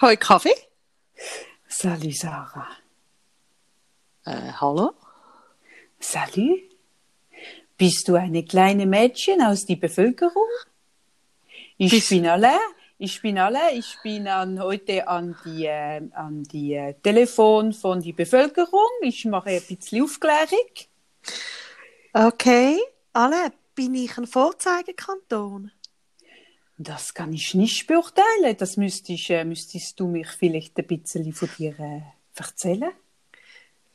Hoi Kaffee. Salut Sarah. Äh, hallo? Salut. Bist du eine kleine Mädchen aus der Bevölkerung? Ich Bist- bin alle. Ich bin alle. Ich bin an, heute an die, äh, an die äh, Telefon von der Bevölkerung. Ich mache ein bisschen Aufklärung. Okay. Alle, bin ich ein Vorzeigekanton? Das kann ich nicht beurteilen. Das müsste ich, äh, müsstest du mich vielleicht ein bisschen von dir äh, erzählen.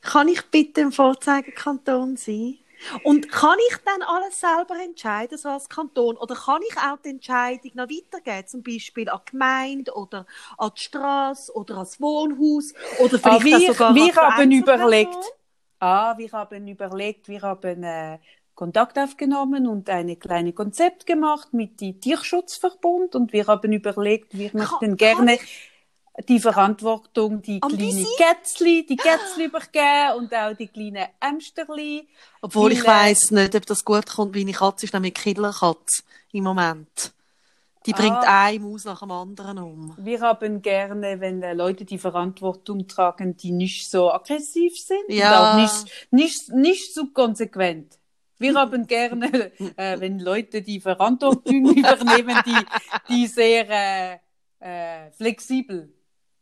Kann ich bitte ein Vorzeigekanton sein? Und kann ich dann alles selber entscheiden, so als Kanton? Oder kann ich auch die Entscheidung noch weitergeben? Zum Beispiel an die Gemeinde oder an die Straße oder ans Wohnhaus oder Ah, vielleicht wir, auch sogar wir an die haben überlegt, ah, wir haben überlegt, wir haben äh, Kontakt aufgenommen und ein kleines Konzept gemacht mit dem Tierschutzverbund und wir haben überlegt, wir möchten gerne die Verantwortung, die kleinen? Kätzli, die Kätzli übergeben und auch die kleinen Ämsterli. Obwohl ich Weil, äh, nicht, ob das gut kommt, meine Katze ist nämlich Killerkatze im Moment. Die bringt Ah. eine Maus nach dem anderen um. Wir haben gerne, wenn äh, Leute die Verantwortung tragen, die nicht so aggressiv sind Ja. und auch nicht, nicht, nicht so konsequent. Wir haben gerne, äh, wenn Leute die Verantwortung übernehmen, die, die sehr äh, äh, flexibel,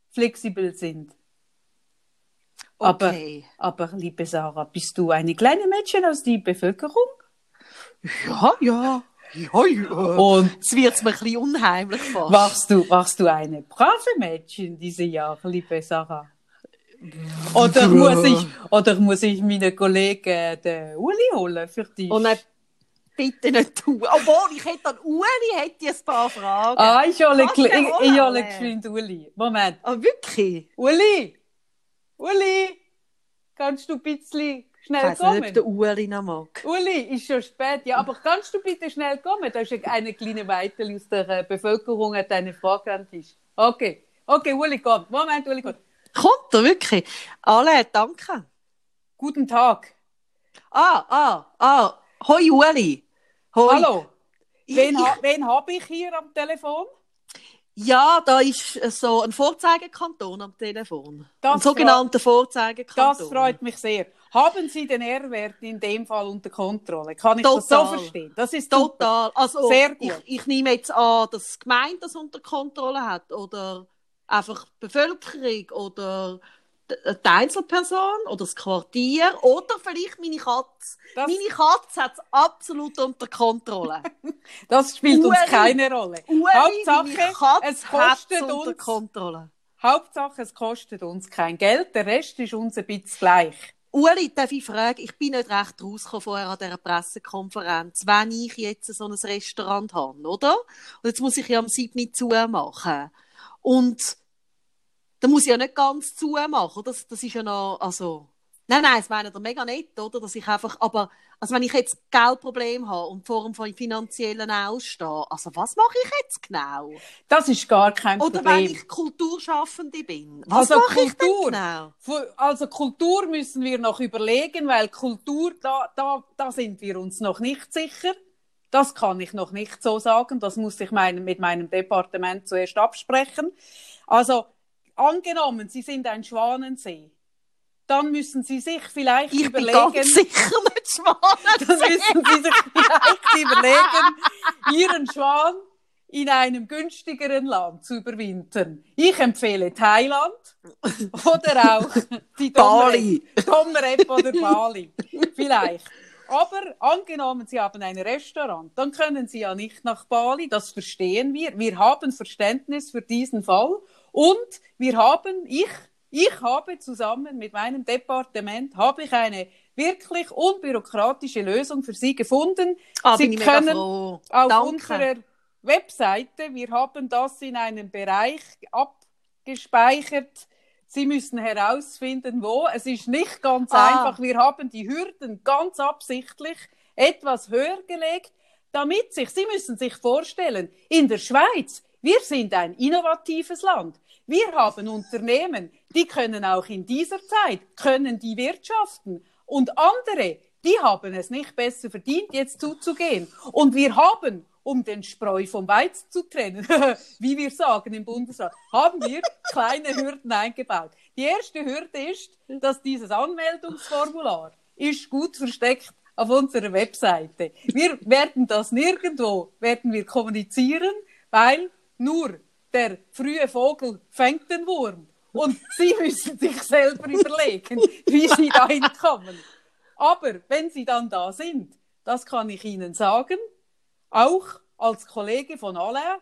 flexibel sind. Aber, Okay. aber, liebe Sarah, bist du eine kleine Mädchen aus der Bevölkerung? Ja, ja. Ja, ja. Und Es wird mir ein bisschen unheimlich fast. Warst du, warst du eine brave Mädchen diese Jahre, liebe Sarah? Oder muss ich, oder muss ich meinen Kollegen den Uli holen für dich? Oh nein, bitte nicht du. Obwohl, ich hätte an Uli hätte ich ein paar Fragen. ah, ich hole, ich, ich hole geschwind Uli. Moment. Ah, wirklich? Uli! Uli! Kannst du ein bisschen Ich schnell weiss nicht, ob kommen? der Uli noch mag. Uli, ist schon spät, ja, aber kannst du bitte schnell kommen? Da ist eine kleine Weitel aus der äh, Bevölkerung, hat eine Frage an dich. Okay, okay, Uli, komm. Moment, Uli, komm. Kommt er wirklich? Alle, danke. Guten Tag. Ah, ah, ah. Hoi Uli. Hoi. Hallo. Wen, ha wen habe ich hier am Telefon? Ja, da ist äh, so ein Vorzeigekanton am Telefon. Das ein sogenannter Vorzeigekanton. Das freut mich sehr. Haben Sie den R-Wert in dem Fall unter Kontrolle? Kann ich das so Total. verstehen? Das ist super. Total. Also, Sehr gut. Ich, ich nehme jetzt an, dass die Gemeinde das unter Kontrolle hat oder einfach die Bevölkerung oder die Einzelperson oder das Quartier oder vielleicht meine Katze. Das- Meine Katze hat es absolut unter Kontrolle. Das spielt uns Uli. keine Rolle. Uli, Hauptsache, es kostet unter uns, Kontrolle. Hauptsache, es kostet uns kein Geld. Der Rest ist uns ein bisschen gleich. Uli, darf ich fragen, ich bin nicht recht rausgekommen vorher an dieser Pressekonferenz, wenn ich jetzt so ein Restaurant habe, oder? Und jetzt muss ich ja am 7. zumachen. Und dann muss ich ja nicht ganz zumachen, oder? Das, das ist ja noch, also, nein, nein, das meine ich mega nett, oder? Dass ich einfach, aber, also wenn ich jetzt Geldproblem habe und vor dem finanziellen Ausstehen, also was mache ich jetzt genau? Das ist gar kein Oder wenn Problem. ich Kulturschaffende bin, was Also mache ich denn Kultur. genau? Also Kultur müssen wir noch überlegen, weil Kultur, da, da, da sind wir uns noch nicht sicher. Das kann ich noch nicht so sagen. Das muss ich mein, mit meinem Departement zuerst absprechen. Also angenommen, Sie sind ein Schwanensee, dann müssen Sie sich vielleicht Ich bin überlegen. ganz sicher nicht dann schwanger. müssen Sie sich vielleicht überlegen, Ihren Schwan in einem günstigeren Land zu überwintern. Ich empfehle Thailand oder auch die Bali. Domrep oder Bali. Vielleicht. Aber angenommen, Sie haben ein Restaurant, dann können Sie ja nicht nach Bali, das verstehen wir. Wir haben Verständnis für diesen Fall und wir haben, ich, ich habe zusammen mit meinem Departement, habe ich eine wirklich unbürokratische Lösung für Sie gefunden. Ah, Sie können auf Danke. unserer Webseite, wir haben das in einem Bereich abgespeichert. Sie müssen herausfinden, wo. Es ist nicht ganz Ah. einfach. Wir haben die Hürden ganz absichtlich etwas höher gelegt, damit sich, Sie müssen sich vorstellen, in der Schweiz, wir sind ein innovatives Land. Wir haben Unternehmen, die können auch in dieser Zeit, können die wirtschaften. Und andere, die haben es nicht besser verdient, jetzt zuzugehen. Und wir haben um den Spreu vom Weizen zu trennen, wie wir sagen im Bundesrat, haben wir kleine Hürden eingebaut. Die erste Hürde ist, dass dieses Anmeldungsformular ist gut versteckt auf unserer Webseite. Wir werden das nirgendwo, werden wir kommunizieren, weil nur der frühe Vogel fängt den Wurm. Und Sie müssen sich selber überlegen, wie Sie da hinkommen. Aber wenn Sie dann da sind, das kann ich Ihnen sagen, auch als Kollege von Alain,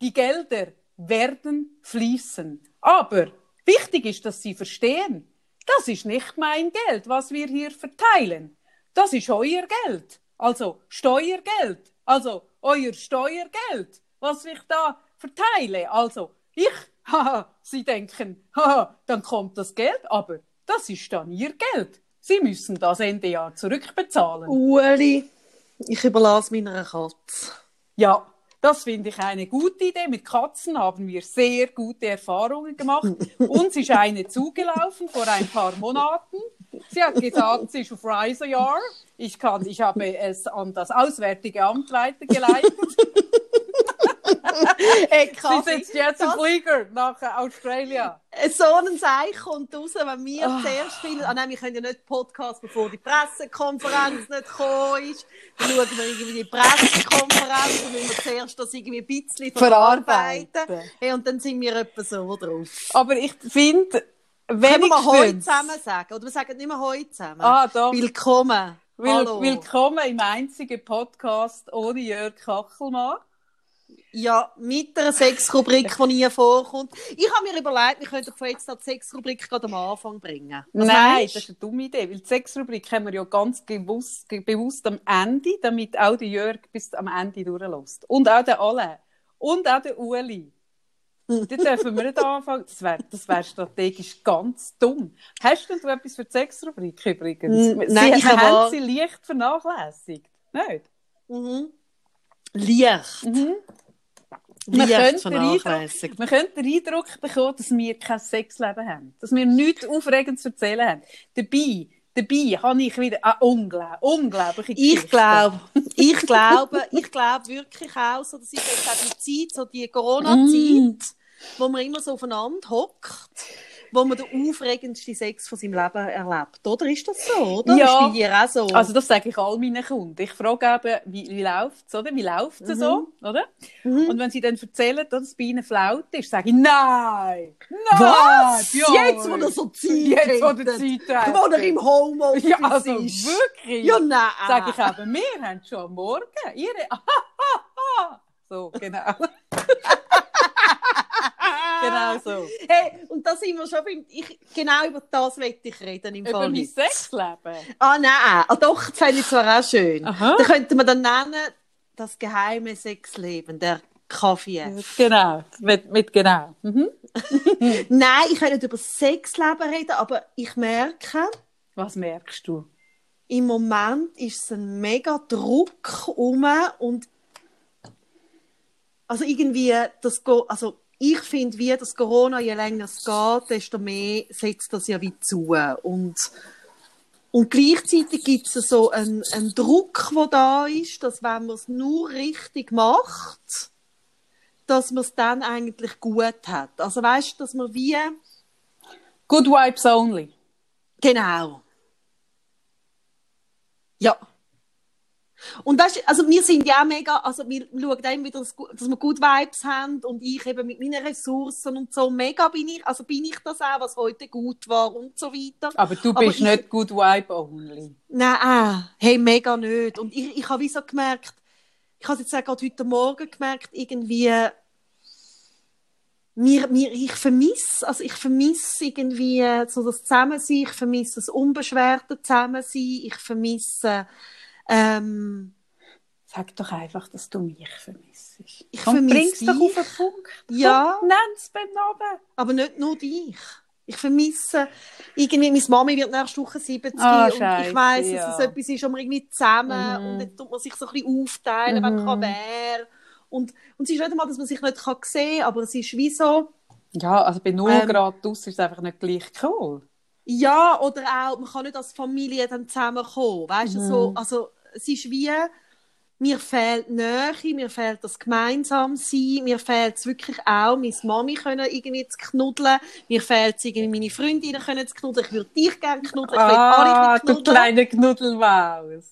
die Gelder werden fließen. Aber wichtig ist, dass Sie verstehen, das ist nicht mein Geld, was wir hier verteilen. Das ist euer Geld. Also Steuergeld. Also euer Steuergeld, was ich da verteile. Also ich, haha, Sie denken, haha, dann kommt das Geld, aber das ist dann Ihr Geld. Sie müssen das Ende Jahr zurückbezahlen. Ueli, ich überlasse meiner Katze. Ja, das finde ich eine gute Idee. Mit Katzen haben wir sehr gute Erfahrungen gemacht. Uns ist eine zugelaufen vor ein paar Monaten. Sie hat gesagt, sie ist auf Reisejahr. Ich, kann, ich habe es an das Auswärtige Amt weitergeleitet. Hey, Sie sitzt jetzt im Flieger nach äh, Australien. So ein Seich kommt raus, wenn wir Ah. zuerst finden, ah nein, wir können ja nicht Podcast, bevor die Pressekonferenz nicht gekommen ist. Dann schauen wir irgendwie die Pressekonferenz und müssen wir zuerst das irgendwie ein bisschen verarbeiten. Verarbeiten. Hey, und dann sind wir etwa so drauf. Aber ich finde, Können wir heute zusammen sagen? Oder wir sagen nicht mehr heute zusammen? Ah, doch. Willkommen. Will, Hallo. willkommen im einzigen Podcast ohne Jörg Kachelmann. Ja, mit einer Sexrubrik, die nie vorkommt. Ich habe mir überlegt, wir könnten von jetzt an die Sexrubrik gerade am Anfang bringen. Was Nein, meinst? das ist eine dumme Idee, weil die Sexrubrik haben wir ja ganz bewusst, ge- bewusst am Ende, damit auch der Jörg bis am Ende durchlässt. Und auch der Alain. Und auch der Uli. Dann dürfen wir nicht anfangen. Das wäre das wär strategisch ganz dumm. Hast denn du etwas für die Sexrubrik übrigens? Sie, nein, ich wir habe- haben sie leicht vernachlässigt. Nicht? Mhm. Licht. Mhm. Man könnte, Eindruck, man könnte den Eindruck bekommen, dass wir kein Sexleben haben. Dass wir nichts Aufregendes zu erzählen haben. Dabei, dabei habe ich wieder eine unglaub, unglaubliche Ich Geschichte. glaube, ich glaube, ich glaube wirklich auch, so, das ist jetzt auch die Zeit, so die Corona-Zeit, wo man immer so aufeinander hockt, wo man den aufregendsten Sex von seinem Leben erlebt. Oder ist das so? Oder? Ja. Ist bei dir auch so? Also das sage ich all meinen Kunden. Ich frage eben, wie, wie läuft es, oder? Wie läuft es so, oder? Mhm. Und wenn sie dann erzählen, dass es bei ihnen flaut ist, sage ich, nein! Nein! Was? Ja, Jetzt, wo er so Zeit Jetzt, wo der. Zeit hat. wo er im Homeoffice Ja, also ist. wirklich. Ja, nein. Sag ich eben, wir haben schon am Morgen ihre. so, genau. genau so. Hey, und da sind wir schon beim, ich, genau über das möchte ich reden im Über Fall. mein heute. Sexleben. Ah, nein. Ah, doch, das fände ich zwar auch schön. Aha. Da könnte man dann nennen, das geheime Sexleben, der Kaffee. Genau, mit, mit genau. Mhm. Nein, ich kann nicht über Sexleben reden, aber ich merke, Was merkst du? im Moment ist es ein mega Druck um und also irgendwie das Go- also ich finde wie das Corona je länger es geht desto mehr setzt das ja wie zu und und gleichzeitig gibt es so einen, einen Druck, wo da ist, dass wenn man es nur richtig macht, dass man es dann eigentlich gut hat. Also weißt, dass man wie Good Vibes Only. Genau. Ja. Und ist- also wir sind ja auch mega, also wir schauen immer wieder, dass, wir gut Vibes haben und ich eben mit meinen Ressourcen und so, mega bin ich, also bin ich das auch, was heute gut war und so weiter. Aber du Aber bist ich- nicht Good Vibe Only. Nein, ah, hey, mega nicht. Und ich, ich habe wie so gemerkt, ich habe es jetzt auch gerade heute Morgen gemerkt, irgendwie, mir, mir, ich vermisse, also ich vermisse irgendwie so das Zusammensein, ich vermisse das unbeschwerte Zusammensein, ich vermisse, ähm, Sag doch einfach, dass du mich vermisst. Ich vermisse bring's doch dich. auf den Punkt. Ja. Komm, Nenn's beim Namen. aber nicht nur dich. Ich vermisse, irgendwie, meine Mami wird nächste Woche 70 Ah, und ich Scheisse, weiss, ja. dass es etwas ist, wo man irgendwie zusammen Mhm. und dann tut man sich so ein bisschen aufteilen, wenn kann wer. Und, und es ist nicht einmal, dass man sich nicht kann sehen kann, aber es ist wie so, Ja, also bei 0 Ähm. Grad aus ist es einfach nicht gleich cool. Ja, oder auch, man kann nicht als Familie dann zusammenkommen, weißt du, Mhm. so, also es ist wie, mir fehlt Nähe, mir fehlt das gemeinsam sein, mir fehlt es wirklich auch, meine Mami können irgendwie zu knuddeln, mir fehlt es irgendwie meine Freundinnen können zu knuddeln, ich würde dich gerne knuddeln, ich will Ah, alle du knuddeln. kleine Knuddelmaus.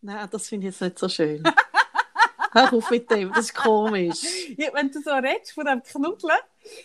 Nein, das finde ich jetzt nicht so schön. Hör auf mit dem, das ist komisch. Ja, wenn du so redest von dem Knuddeln,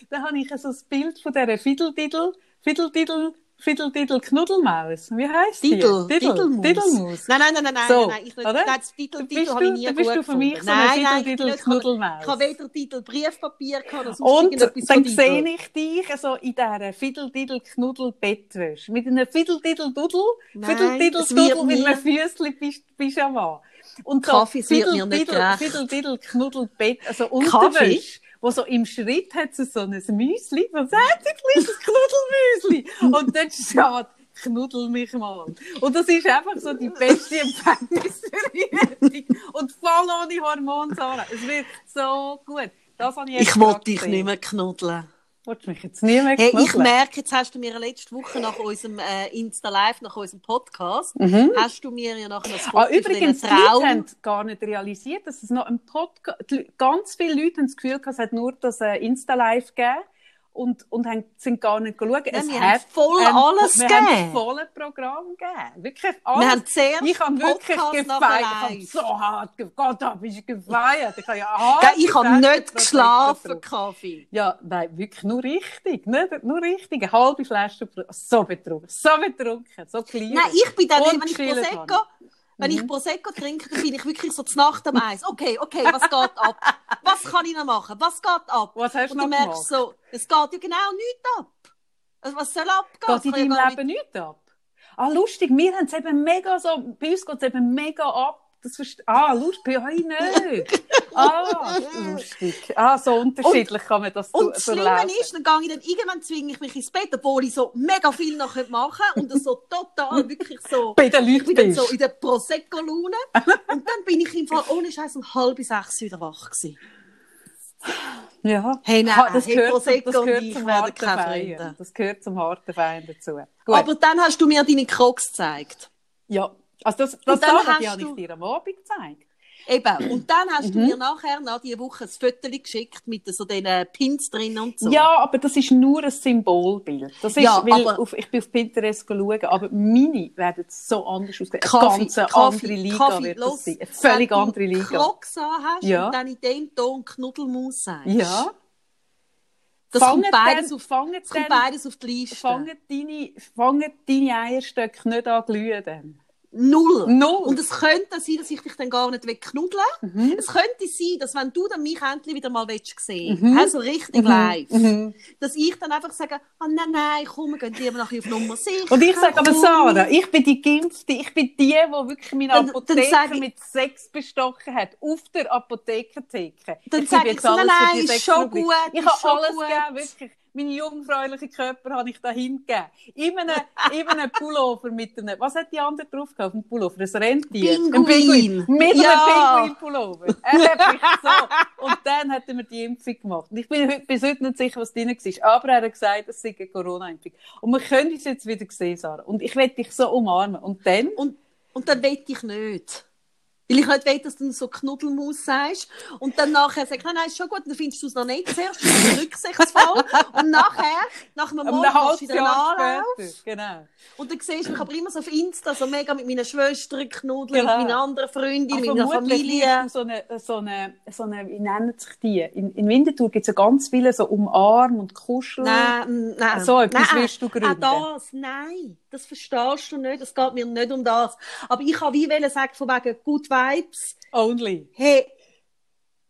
dann habe ich so das Bild von dieser Fiddle-Diddle, Fiddle-Diddle, Fiddle-Diddle Knuddelmaus. Wie heisst die? Diddle, Diddle. Diddlemaus. Nein, nein, nein, nein, nein, So, nein, ich, oder? nein, das bist habe ich nie bist du für mich so Nein, nein, ich Diddle-Diddle habe- Knuddelmaus. Ich habe weder Titel Briefpapier gehabt, noch sonst Und irgendetwas dann sehe ich dich so in dieser Fiddle-Diddle-Knuddel-Bettwäsche. Mit einem Fiddle-Diddle-Duddel, Fiddle-Diddle-Duddel mit einem Füßli-Pyjama. Und so Kaffee, wird mir nicht Fiddle-Diddle- recht. Fiddle-Diddle-Knuddel-Bett, also? Unterwäsche. Wo so im Schritt hat sie so ein Müsli, was sagt ein kleines Knuddelmüsli? Und dort steht, knuddel mich mal. Und das ist einfach so die beste Empfängnisverhütung. Und voll ohne Hormonsäure. Es wird so gut. Das habe ich Ich gerade dich nicht mehr knuddeln. Du mich jetzt nie mehr Hey, ich merke, jetzt hast du mir letzte Woche nach unserem äh, Insta-Live, nach unserem Podcast, hast du mir ja noch ein Foto Ah, übrigens, diesen Leute Traum... haben gar nicht realisiert, dass es noch ein Podcast... Ganz viele Leute haben das Gefühl, gehabt, es hat nur das äh, Insta-Live gegeben und, und haben, sind gar nicht geschaut. Nein, es wir hat haben voll ein- alles wir gegeben. haben voll Programm gegeben. Wirklich alles. Wir haben zuerst ich habe wirklich gefeiert. Ich habe so hart ge Gott, hab ich gefeiert. Ich habe ja hart ich habe nicht geschlafen. Kaffee. Ja, nein, wirklich nur richtig. Nicht, nur richtig. Eine halbe Flasche. So betrunken. So betrunken. So klein. Nein, ich bin dann, Und wenn ich Prosecco. Wenn Mhm. ich Prosecco trinke, dann bin ich wirklich so zur Nacht am Eis. Okay, okay, was geht ab? Was kann ich noch machen? Was geht ab? Was hast du Und du merkst gemacht? so, es geht ja genau nichts ab. Also, was soll abgehen? Geht in deinem Leben nichts ab? Ah, lustig, wir haben es eben mega so, bei uns geht es eben mega ab. Das verste- ah, lustig, bei euch nicht. ah, lustig. Ah, so unterschiedlich kann man das Und das so Schlimme ist, dann gehe ich dann irgendwann zwinge ich mich ins Bett, obwohl ich so mega viel noch machen könnte und das so total wirklich so. bei den Ich bin dann so in der Prosecco-Laune und dann bin ich im Fall ohne Scheiß um halb sechs wieder wach gewesen. Ja. Hey, nein, Ha, das hey, gehört, zum, das und gehört ich zum harten Feiern. Das gehört zum harten Feiern dazu. Gut. Aber dann hast du mir deine Crocs gezeigt. ja. Also das, das, das hast habe ich du- dir am Abend gezeigt. Eben. Und dann hast Mhm. du mir nachher nach dieser Woche ein Foto geschickt mit so den Pins drin und so. Ja, aber das ist nur ein Symbolbild. Das ist, Ja, weil aber- auf, ich bin auf Pinterest schauen, aber meine werden so anders aussehen. Eine Kaffee, ganz Kaffee, andere Liga Kaffee, wird los, das sein. Eine völlig wenn du andere Liga. Crocs an hast Ja. und dann in dem Ton Knuddelmaus sagst. Ja. Das Fangen kommt beides, dann- auf, fangen kommt beides auf die Liste. Fangen deine, fangen deine Eierstöcke nicht an glühen dann? Null. Null. Und es könnte sein, dass ich dich dann gar nicht knuddeln Mhm. Es könnte sein, dass wenn du dann mich endlich wieder mal willst sehen Mhm. also richtig live, Mhm. dass ich dann einfach sage, ah, nein, nein, komm, wir gehen lieber nachher auf Nummer sicher. Und ich sage aber. Sarah, ich bin die Geimpfte, ich bin die, die wirklich meine Dann- dann Apotheke ich- mit Sex bestochen hat, auf der Apothekentheke. Dann gebe sag ich jetzt so, alles nein, nein, ist schon gut, Ich habe alles gut. gegeben, wirklich. Meinen jungfräulichen Körper habe ich da hingegeben. In einem, in einem Pullover mit einem, was hat die andere drauf gehabt dem Pullover? Ein Rentier? Pinguin. Ein Pinguin. Mit Ja. einem Pinguin-Pullover. Er hat mich so. Und dann hat er mir die Impfung gemacht. Und ich bin heute- bis heute nicht sicher, was drin war. Aber er hat gesagt, es sei eine Corona-Impfung. Und wir können uns jetzt wieder sehen, Sarah. Und ich werde dich so umarmen. Und dann? Und, und dann will ich nicht. Weil ich nicht will, dass du so Knuddelmaus sagst. Und dann nachher sagst, nein, nein, ist schon gut, dann findest du es noch nicht zuerst, rücksichtsvoll. und nachher, nach einem Ein Monat halbes du wieder Anlauf. Genau. Und dann siehst du mich aber immer so auf Insta, so mega mit meiner Schwester knuddeln, Genau. mit meinen anderen Freundinnen, Aber mit meiner Familie. So eine, so eine, so eine, wie nennen sich die? In, in Winterthur gibt es ja ganz viele so Umarm und Kuschel. Nein, mm, nein. So etwas nein, willst du gründen? Auch das, nein. Das verstehst du nicht. Es geht mir nicht um das. Aber ich habe wie wollen sagen, von wegen Good Vibes. Only. Hey,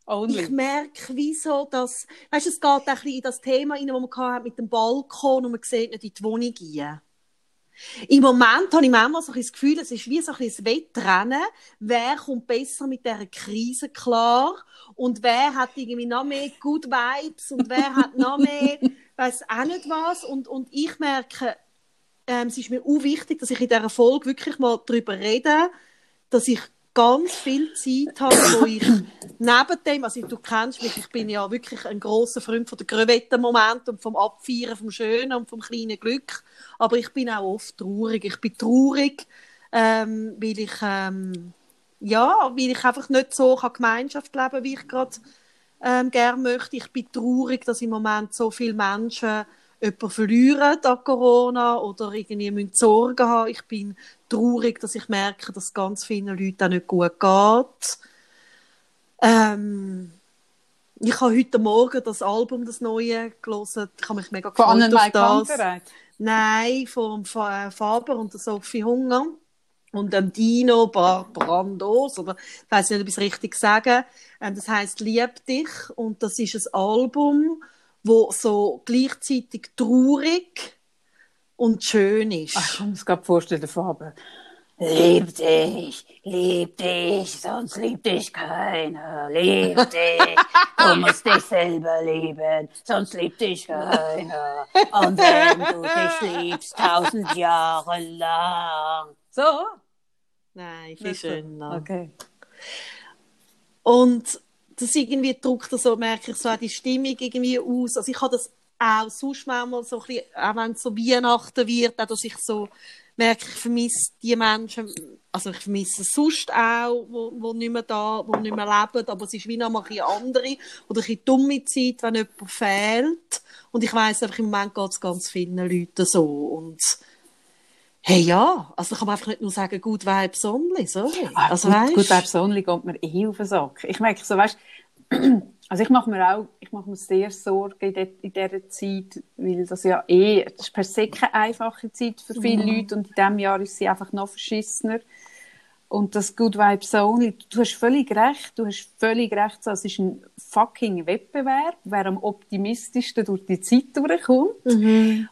Only. ich merke, wieso das, weißt du, es geht auch ein bisschen in das Thema rein, das man mit dem Balkon und man sieht nicht in die Wohnung rein. Im Moment habe ich manchmal so ein das Gefühl, es ist wie so ein Wettrennen. Wer kommt besser mit dieser Krise klar? Und wer hat irgendwie noch mehr Good Vibes? Und wer hat noch mehr, weiß auch nicht was? Und, und ich merke, ähm, es ist mir auch wichtig, dass ich in dieser Folge wirklich mal darüber rede, dass ich ganz viel Zeit habe, wo ich neben dem, also du kennst mich, ich bin ja wirklich ein großer Freund von der Crevetten-Moment und vom Abfeiern, vom Schönen und vom kleinen Glück, aber ich bin auch oft traurig. Ich bin traurig, ähm, weil ich ähm, ja, weil ich einfach nicht so kann Gemeinschaft leben kann, wie ich gerade ähm, gerne möchte. Ich bin traurig, dass im Moment so viele Menschen jemanden verlieren an Corona oder irgendwie müssen Sorgen haben. Ich bin traurig, dass ich merke, dass ganz vielen Leuten auch nicht gut geht. Ähm, ich habe heute Morgen das Album, das neue, gelesen. Ich habe mich mega Von gefreut auf Annenmai das. Kantereit. Nein, vom Fa- äh, Faber und der Sophie Hunger. Und dem Dino Brandos, oder ich weiß nicht, ob ich es richtig sage. Ähm, das heißt Lieb dich. Und das ist ein Album, wo so gleichzeitig traurig und schön ist. Ach, ich kann mir das gerade vorstellen, der Faber. Lieb dich, lieb dich, sonst liebt dich keiner. Lieb dich, du musst dich selber lieben, sonst liebt dich keiner. Und wenn du dich liebst, tausend Jahre lang. So? Nein, viel schöner. Okay. Und das irgendwie drückt so, merke ich so die Stimmung irgendwie aus. Also ich habe das auch sonst manchmal so ein bisschen, auch wenn es so Weihnachten wird, auch dass ich so merke, ich vermisse die Menschen, also ich vermisse es sonst auch, wo, wo nicht mehr da, wo nicht mehr leben, aber es ist wie noch mal ein bisschen andere oder ein bisschen dumme Zeit, wenn jemand fehlt. Und ich weiss einfach, im Moment geht es ganz vielen Leuten so. Und hey, ja, also ich kann man einfach nicht nur sagen, gut Vibes only, sorry. Ah, also gut, weisst, gut, persönlich geht mir eh auf den Sack. Ich merke so, weißt, also ich mache mir auch, ich mache mir sehr Sorgen in, de, in dieser Zeit, weil das ja eh, das ist per se keine einfache Zeit für viele Leute und in diesem Jahr ist sie einfach noch verschissener. Und das Good Vibes Only, du hast völlig recht, du hast völlig recht, so, es ist ein fucking Wettbewerb, wer am optimistischsten durch die Zeit durchkommt.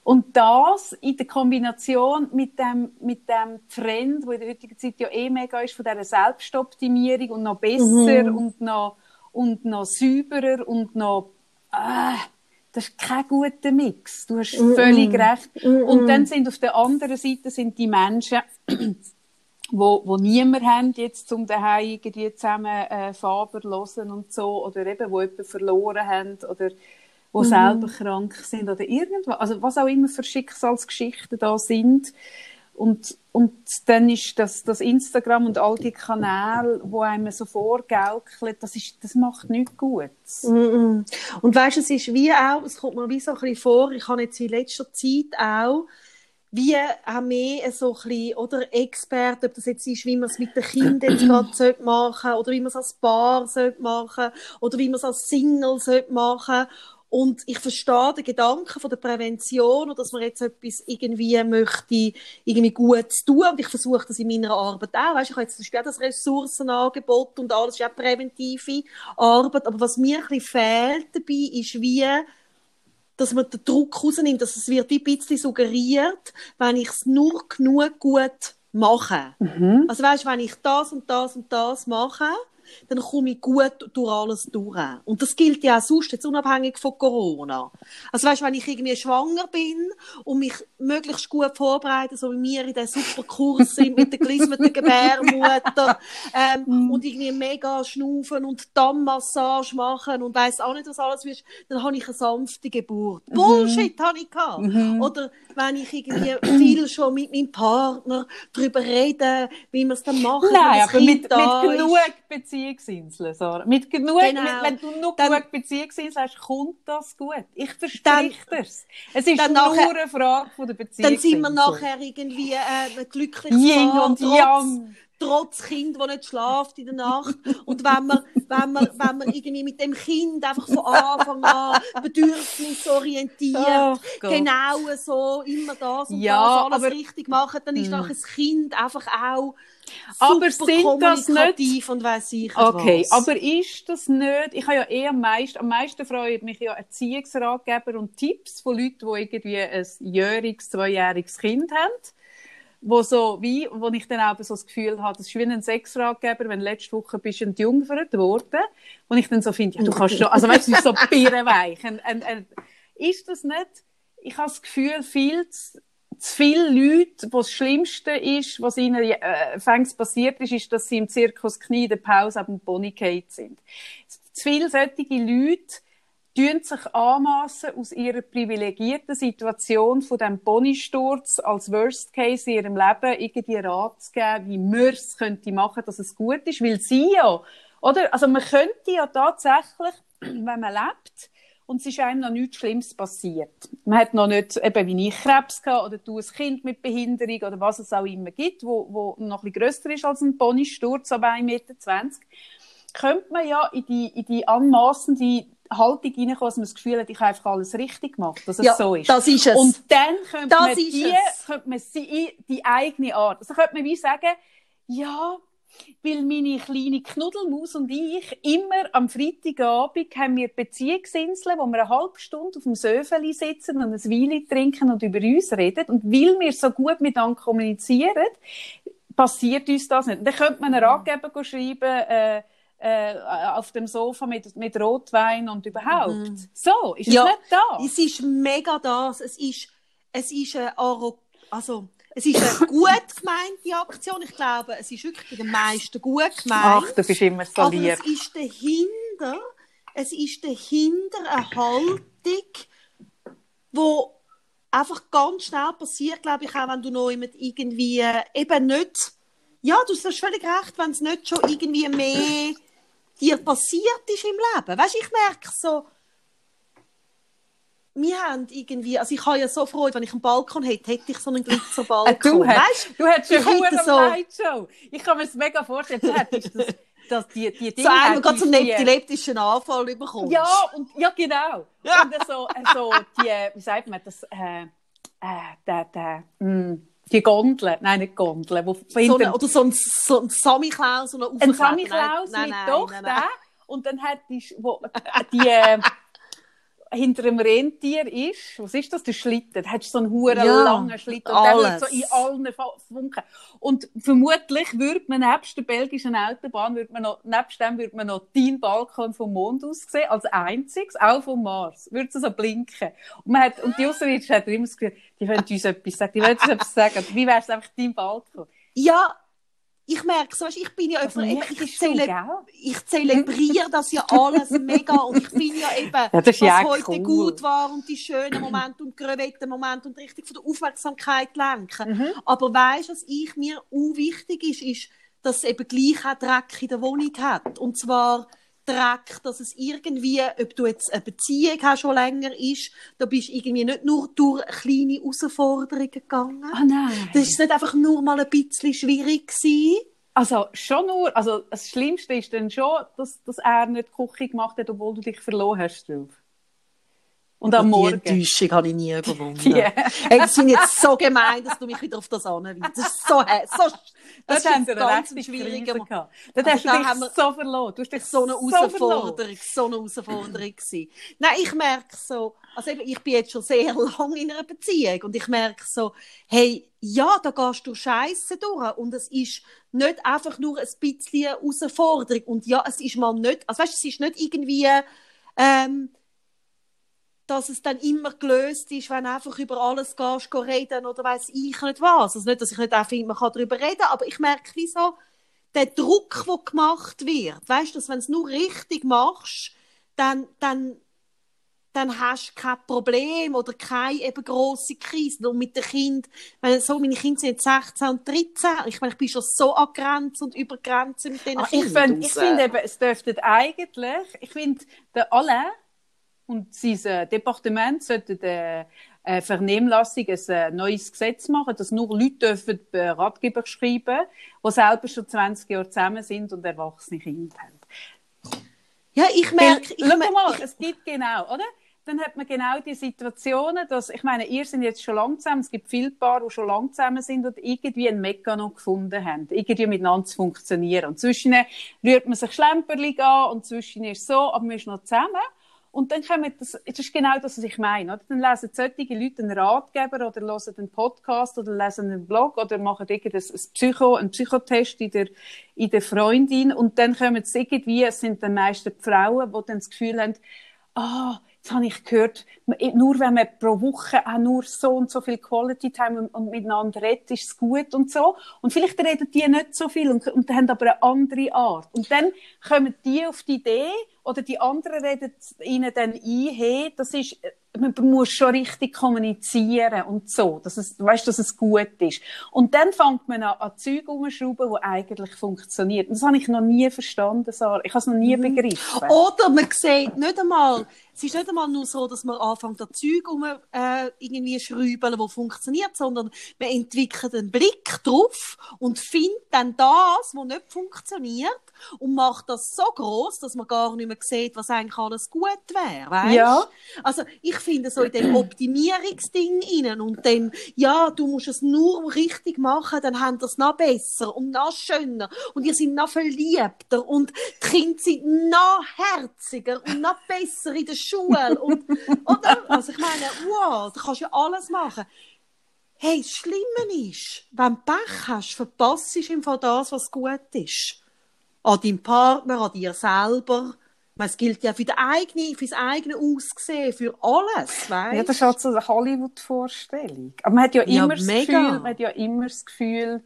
Und das in der Kombination mit dem, mit dem Trend, der in der heutigen Zeit ja eh mega ist, von dieser Selbstoptimierung und noch besser und noch, und noch sauberer und noch, ah, das ist kein guter Mix. Du hast völlig recht. Und dann sind auf der anderen Seite sind die Menschen, wo, wo niemand haben jetzt zum daheim irgendwie zusammen äh, Faber hören und so oder eben wo jemanden verloren haben oder wo selber krank sind oder irgendwas also was auch immer für Schicksalsgeschichten da sind. Und und dann ist das das Instagram und all die Kanäle wo einem so vorgaukeln das ist das macht nichts Gutes. Mm-mm. Und weißt du, es ist wie auch, es kommt mir wie so ein bisschen vor, ich habe jetzt in letzter Zeit auch, wie auch mehr so ein bisschen, oder Experten, ob das jetzt ist, wie man es mit den Kindern jetzt gerade sollte machen oder wie man es als Paar machen oder wie man es als Single machen und ich verstehe den Gedanken von der Prävention und dass man jetzt etwas irgendwie möchte, irgendwie gut tun. Und ich versuche das in meiner Arbeit auch. Weißt, ich habe jetzt zum Beispiel auch das Ressourcenangebot und alles ist auch präventive Arbeit. Aber was mir ein bisschen fehlt dabei, ist wie, dass man den Druck rausnimmt, dass es wird ein bisschen suggeriert, wenn ich es nur genug gut mache. Also weißt, wenn ich das und das und das mache, dann komme ich gut durch alles durch. Und das gilt ja auch sonst, jetzt unabhängig von Corona. Also weißt, wenn ich irgendwie schwanger bin und mich möglichst gut vorbereite, so wie wir in diesem super Kurs sind mit der gelismeten Gebärmutter ähm, und irgendwie mega schnaufen und Dammmassage machen und weiss auch nicht, was alles ist, dann habe ich eine sanfte Geburt. Bullshit habe ich gehabt. Oder wenn ich irgendwie viel schon mit meinem Partner darüber rede, wie wir es dann machen. Nein, aber mit, mit da ist. Beziehungsinseln, Sarah. Mit genug, Genau. mit, wenn du nur Dann- genug Beziehungsinseln hast, kommt das gut. Ich Dann- verspreche dir's. Es ist dann nur nachher- eine Frage von der Dann Beziehungsinsel. sind wir nachher irgendwie äh, ein glückliches Yin und Yang. Trotz Kind, das nicht schläft in der Nacht. Und wenn man, wenn man, wenn man irgendwie mit dem Kind einfach von Anfang an bedürfnisorientiert, Gott. genau so, immer das und Ja, das, alles aber- richtig machen, dann ist nachher das Kind einfach auch Aber super sind das kommunikativ und weiss ich Okay, was. aber ist das nicht, ich habe ja eh am meisten, am meisten freuen mich ja Erziehungsratgeber und Tipps von Leuten, die irgendwie ein jähriges, zweijähriges Kind haben, wo so wie, wo ich dann auch so das Gefühl habe, das ist wie ein Sexratgeber, wenn letzte Woche bist du entjungfert worden, wo ich dann so finde, ja, du kannst schon, also weißt du, so birrenweich. Und, und, und, ist das nicht, ich habe das Gefühl, viel zu, zu viele Leute, wo das Schlimmste ist, was ihnen äh, fängs passiert ist, ist, dass sie im Zirkus Knie der Pause auf dem Pony sind. Zu viele solche Leute tun sich anmassen, aus ihrer privilegierten Situation von dem Ponysturz als Worst Case in ihrem Leben irgendwie Rat zu geben, wie man es könnte machen, dass es gut ist, weil sie ja, oder? Also man könnte ja tatsächlich, wenn man lebt, und es ist einem noch nichts Schlimmes passiert. Man hat noch nicht, eben wie ich Krebs gehabt, oder du ein Kind mit Behinderung, oder was es auch immer gibt, wo, wo noch ein bisschen grösser ist als ein Ponysturz, aber 1,20 Meter, könnte man ja in die, in die anmassende Haltung reinkommen, dass man das Gefühl hat, ich habe einfach alles richtig gemacht, dass es Ja, so ist. das ist es. Und dann könnte Das man, die, es. könnte man sie, die eigene Art, also könnte man wie sagen, ja, weil meine kleine Knuddelmaus und ich immer am Freitagabend haben wir Beziehungsinseln, wo wir eine halbe Stunde auf dem Söfeli sitzen und ein Wein trinken und über uns reden. Und weil wir so gut miteinander kommunizieren, passiert uns das nicht. Und dann könnte man einen Ratgeber schreiben, äh, äh, auf dem Sofa mit, mit Rotwein und überhaupt. So, ist Ja. es nicht da? Es ist mega das. Es ist, es ist eine, also, es ist eine gut gemeinte Aktion. Ich glaube, es ist wirklich bei den meisten gut gemeint. Ach, du bist immer so aber lieb. es ist dahinter, es ist dahinter eine Haltung, wo einfach ganz schnell passiert, glaube ich, auch wenn du noch jemand irgendwie äh, eben nicht, ja, du hast völlig recht, wenn es nicht schon irgendwie mehr dir passiert ist im Leben. Weißt ich merke so, wir haben irgendwie, also ich habe ja so Freude, wenn ich einen Balkon hätte, hätte ich so einen Glitzerbalkon. Äh, Du, weißt du hättest eine hohe so- Lightshow. Ich kann mir das mega vorstellen. Du hättest das, das, die, die Dinge so einmal gerade so einen epileptischen Anfall bekommst. Ja, und, ja, genau. Ja. Und so, äh, so die, wie sagt man das, äh, äh, der, der, mh, die Gondel, nein, nicht Gondel, wo so eine, oder so ein, so ein Samichlaus, so eine ein. Sammy Klaus Nein, mit nein, doch nein, nein. und dann hat die, wo, die äh, hinter dem Rentier ist, was ist das, der Schlitten, da hast du so einen huren Ja, langen Schlitten und der wird alles. so in allen Funken. Und vermutlich würde man nebst der belgischen Autobahn, würde man noch, nebst dem würde man noch deinen Balkon vom Mond aus sehen, als einziges, auch vom Mars, würde es so blinken. Und, man hat, und die Außenwirtschaft hat immer das Gefühl, die wollen uns etwas sagen, die wollen uns etwas sagen. Wie wäre es einfach dein Balkon? Ja, ich merke so, ich bin ja Also, eben, ich, du, zele ich zelebriere das ja alles mega und ich bin ja eben, ja was heute cool. gut war und die schönen Momente und die Momente und richtig von der Aufmerksamkeit lenken. Mhm. Aber weißt du, was ich mir auch wichtig ist, ist, dass es eben gleich auch Dreck in der Wohnung hat. Und zwar Dreck, dass es irgendwie, ob du jetzt eine Beziehung hast, schon länger ist, da bist du irgendwie nicht nur durch kleine Herausforderungen gegangen. Ah nein. Das ist nicht einfach nur mal ein bisschen schwierig gewesen. Also schon nur, also das Schlimmste ist dann schon, dass, dass er nicht Küche gemacht hat, obwohl du dich verloren hast drauf. Und am Morgen. Die Enttäuschung habe ich nie überwunden. Die- Hey, das finde ich jetzt so gemein, dass du mich wieder auf das anweist. Das ist so, so das Das ist eine ganz. Dort Also hast du dich so verloren. Du hast dich so eine. Herausforderung, so eine Herausforderung gewesen. Nein, ich merke so, also ich bin jetzt schon sehr lange in einer Beziehung und ich merke so, hey, ja, da gehst du Scheiße durch und es ist nicht einfach nur ein bisschen Herausforderung und ja, es ist mal nicht, also weißt, es ist nicht irgendwie, ähm, dass es dann immer gelöst ist, wenn du einfach über alles gehst, reden oder weiß ich nicht was. Also nicht, dass ich nicht auch finde, man kann darüber reden, aber ich merke, wie so, der Druck, der gemacht wird, weißt du, dass wenn du es nur richtig machst, dann, dann, dann hast du kein Problem oder keine eben grosse Krise. Und mit den Kindern, wenn so, meine Kinder sind jetzt 16 und 13, ich meine, ich bin schon so an Grenzen und über Grenzen mit diesen Ah, ich Kindern. finde ich find eben, es dürfte eigentlich, ich finde, der Alain und sein äh, Departement sollten äh, eine Vernehmlassung ein äh, neues Gesetz machen, dass nur Leute dürfen äh, Ratgeber schreiben, die selber schon 20 Jahre zusammen sind und erwachsene Kinder haben. Ja, ich merke, ich Schau merke, mal, es gibt genau, oder? Dann hat man genau die Situationen, dass, ich meine, ihr sind jetzt schon lang zusammen, es gibt viele Paare, die schon lang zusammen sind und irgendwie einen Mechanismus gefunden haben, irgendwie miteinander zu funktionieren. Und zwischen rührt man sich schlemperlig an und zwischen ist so, aber man ist noch zusammen. Und dann kommen das, das ist genau das, was ich meine, oder? Dann lesen solche Leute einen Ratgeber oder hören einen Podcast oder lesen einen Blog oder machen irgendein ein Psycho, einen Psychotest in der, in der Freundin und dann kommen es irgendwie, es sind dann meistens die Frauen, die dann das Gefühl haben, ah, jetzt habe ich gehört, nur wenn man pro Woche auch nur so und so viel Quality Time und, miteinander redet, ist es gut und so. Und vielleicht reden die nicht so viel und, und haben aber eine andere Art. Und dann kommen die auf die Idee, oder die anderen reden ihnen dann ein, hey, das ist, man muss schon richtig kommunizieren und so, dass es, weißt, dass es gut ist. Und dann fängt man an, an Zeug umzuschrauben, die eigentlich funktioniert. Und das habe ich noch nie verstanden, Sarah. Ich habe es noch nie Mhm. begriffen. Oder man sieht nicht einmal, es ist nicht einmal nur so, dass man anfängt, an Zeug um, äh, irgendwie schrübeln, wo funktioniert, sondern man entwickelt einen Blick drauf und findet dann das, was nicht funktioniert und macht das so groß, dass man gar nicht mehr sieht, was eigentlich alles gut wäre, weißt? Ja. Also ich finde so in dem Optimierungsding innen und dann, ja, du musst es nur richtig machen, dann haben das noch besser und noch schöner und ihr sind noch verliebter und die Kinder sind noch herziger und noch besser in der Schule und, oder? Also ich meine, wow, du kannst ja alles machen. Hey, das Schlimme ist, wenn du Pech hast, verpasst du im Fall das, was gut ist. An deinem Partner, an dir selber. Es gilt ja für, den eigene, für das eigene Aussehen, für alles, weißt Ja, das ist halt so eine Hollywood-Vorstellung. Aber man hat ja Ja, immer das mega. Gefühl, man hat ja immer das Gefühl,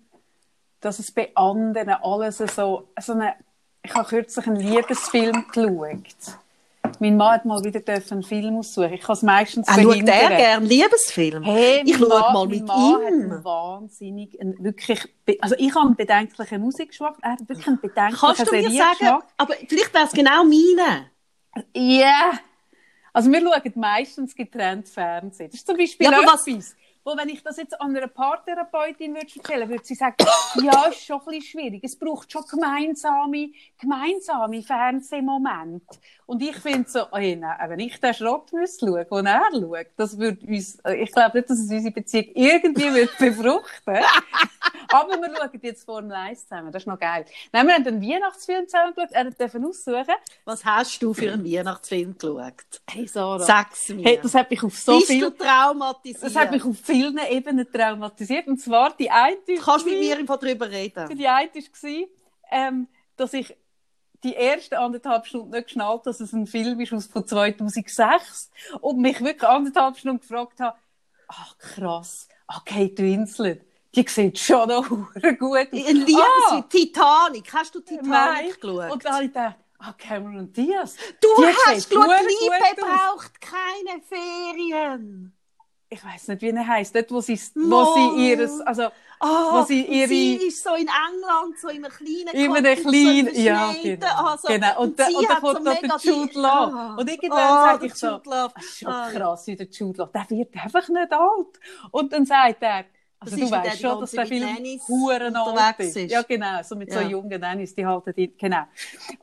dass es bei anderen alles so, so eine, ich habe kürzlich einen Liebesfilm geschaut. Mein Mann hat mal wieder einen Film aussuchen. Ich kann es meistens schaut verhindern. er gerne Liebesfilm? Hey, ich schaue mal mein mit Mann hat ihm. einen wahnsinnig, einen wirklich, also ich habe einen bedenklichen Musikgeschmack, er hat wirklich einen bedenklichen Kannst du mir sagen, aber vielleicht wäre es genau meine. Ja. Also wir schauen meistens getrennt Fernsehen. Das ist zum Beispiel Ja, aber was- wo wenn ich das jetzt an einer Paartherapeutin würde erzählen, würde sie sagen, ja, ist schon ein bisschen schwierig. Es braucht schon gemeinsame, gemeinsame Fernsehmomente. Und ich finde so, oh, hey, nein, wenn ich den Schrott schauen, den er schaut, das würde uns, ich glaube nicht, dass es unsere Beziehung irgendwie wird befruchten. Aber wir schauen jetzt Formel 1 zusammen. Das ist noch geil. Nein, wir haben den Weihnachtsfilm zusammen geschaut. Er durfte aussuchen. Was hast du für einen Weihnachtsfilm geschaut? Hey, Sarah. Sag's mir. Hey, das hat mich auf so Bist viel, du traumatisiert? das hat mich auf vielen Ebenen traumatisiert. Und zwar die eine, du kannst mit mir einfach darüber reden. die eine war, ähm, dass ich die ersten anderthalb Stunden nicht geschnallt, dass es ein Film ist aus von 2006 und mich wirklich anderthalb Stunden gefragt habe, ach krass, ah, Kate Winslet, die sieht schon noch gut aus. Ein Liebesfilm, Titanic. Hast du Titanic Nein. geschaut? Und dann habe ich gedacht, ah, Cameron Diaz. du die hast geschaut, Liebe braucht keine Ferien. Ich weiß nicht, wie er heisst. Dort, wo sie, wo sie ihres, also, Ah, Wo sie ihre- sie ist so in England, so in einem kleinen In einem Cottage, so kleinen, ja, genau. also, genau. Und, da, sie und dann kommt so noch der mega Jude Law. Ah. Und irgendwann Ah, sage der ich so, das ist schon Ah. krass, wie der Jude Law. Der wird einfach nicht alt. Und dann sagt er, also Das du der weißt schon, dass der Film huren alt ist. ist. Ja, genau. So mit so Ja. jungen Nannies, die halten die, genau.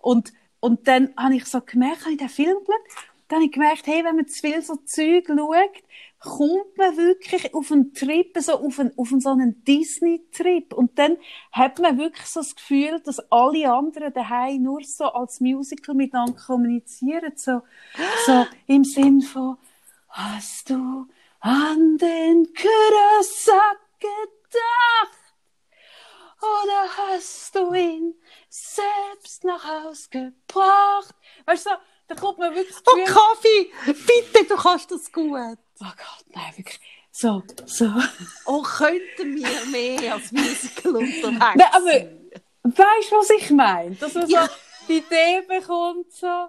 Und, und dann habe ich so gemerkt, habe ich den Film geschaut, dann habe ich gemerkt, hey, wenn man zu viel so Zeug schaut, kommt man wirklich auf einen Trip, so auf einen, auf einen, so einen Disney-Trip. Und dann hat man wirklich so das Gefühl, dass alle anderen daheim nur so als Musical miteinander kommunizieren. So, so im Sinn von, hast du an den Kürasack gedacht? Oder hast du ihn selbst nach Haus gebracht? Weißt du, so, da kommt man wirklich Oh, Kaffee, bitte, du kannst das gut. Oh Gott, nein, wirklich, so, so. Oh, könnten wir mehr als Musical unterwegs Nein, aber-? Weißt du, was ich meine? Dass man Ja. so die Idee bekommt, so,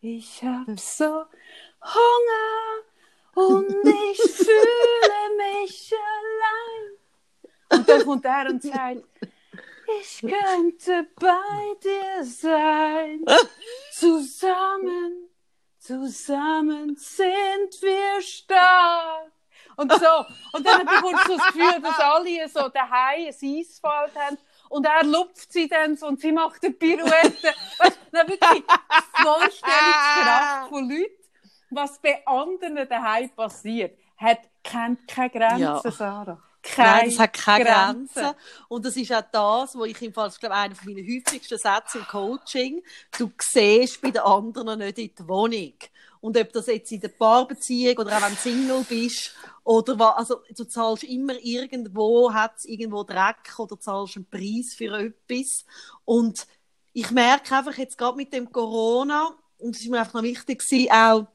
ich hab so Hunger und ich fühle mich allein. Und dann kommt er und sagt, ich könnte bei dir sein. Zusammen, zusammen sind wir stark. Und so. Und dann bekommst du das Gefühl, dass alle so daheim ein Eisfeld haben. Und er lupft sie dann so und sie macht eine Pirouette. Weißt du, wirklich Vorstellungskraft von Leuten, was bei anderen daheim passiert, hat, kennt keine Grenzen, Ja. Sarah. Keine Nein, das hat keine Grenzen. Grenzen. Und das ist auch das, wo ich im Fall, ich glaube, einer meiner häufigsten Sätze im Coaching, du siehst bei den anderen nicht in die Wohnung. Und ob das jetzt in der Paarbeziehung oder auch wenn du Single bist, oder was, also du zahlst immer irgendwo, hat irgendwo Dreck oder zahlst einen Preis für etwas. Und ich merke einfach jetzt gerade mit dem Corona, und es ist mir einfach noch wichtig gewesen, auch,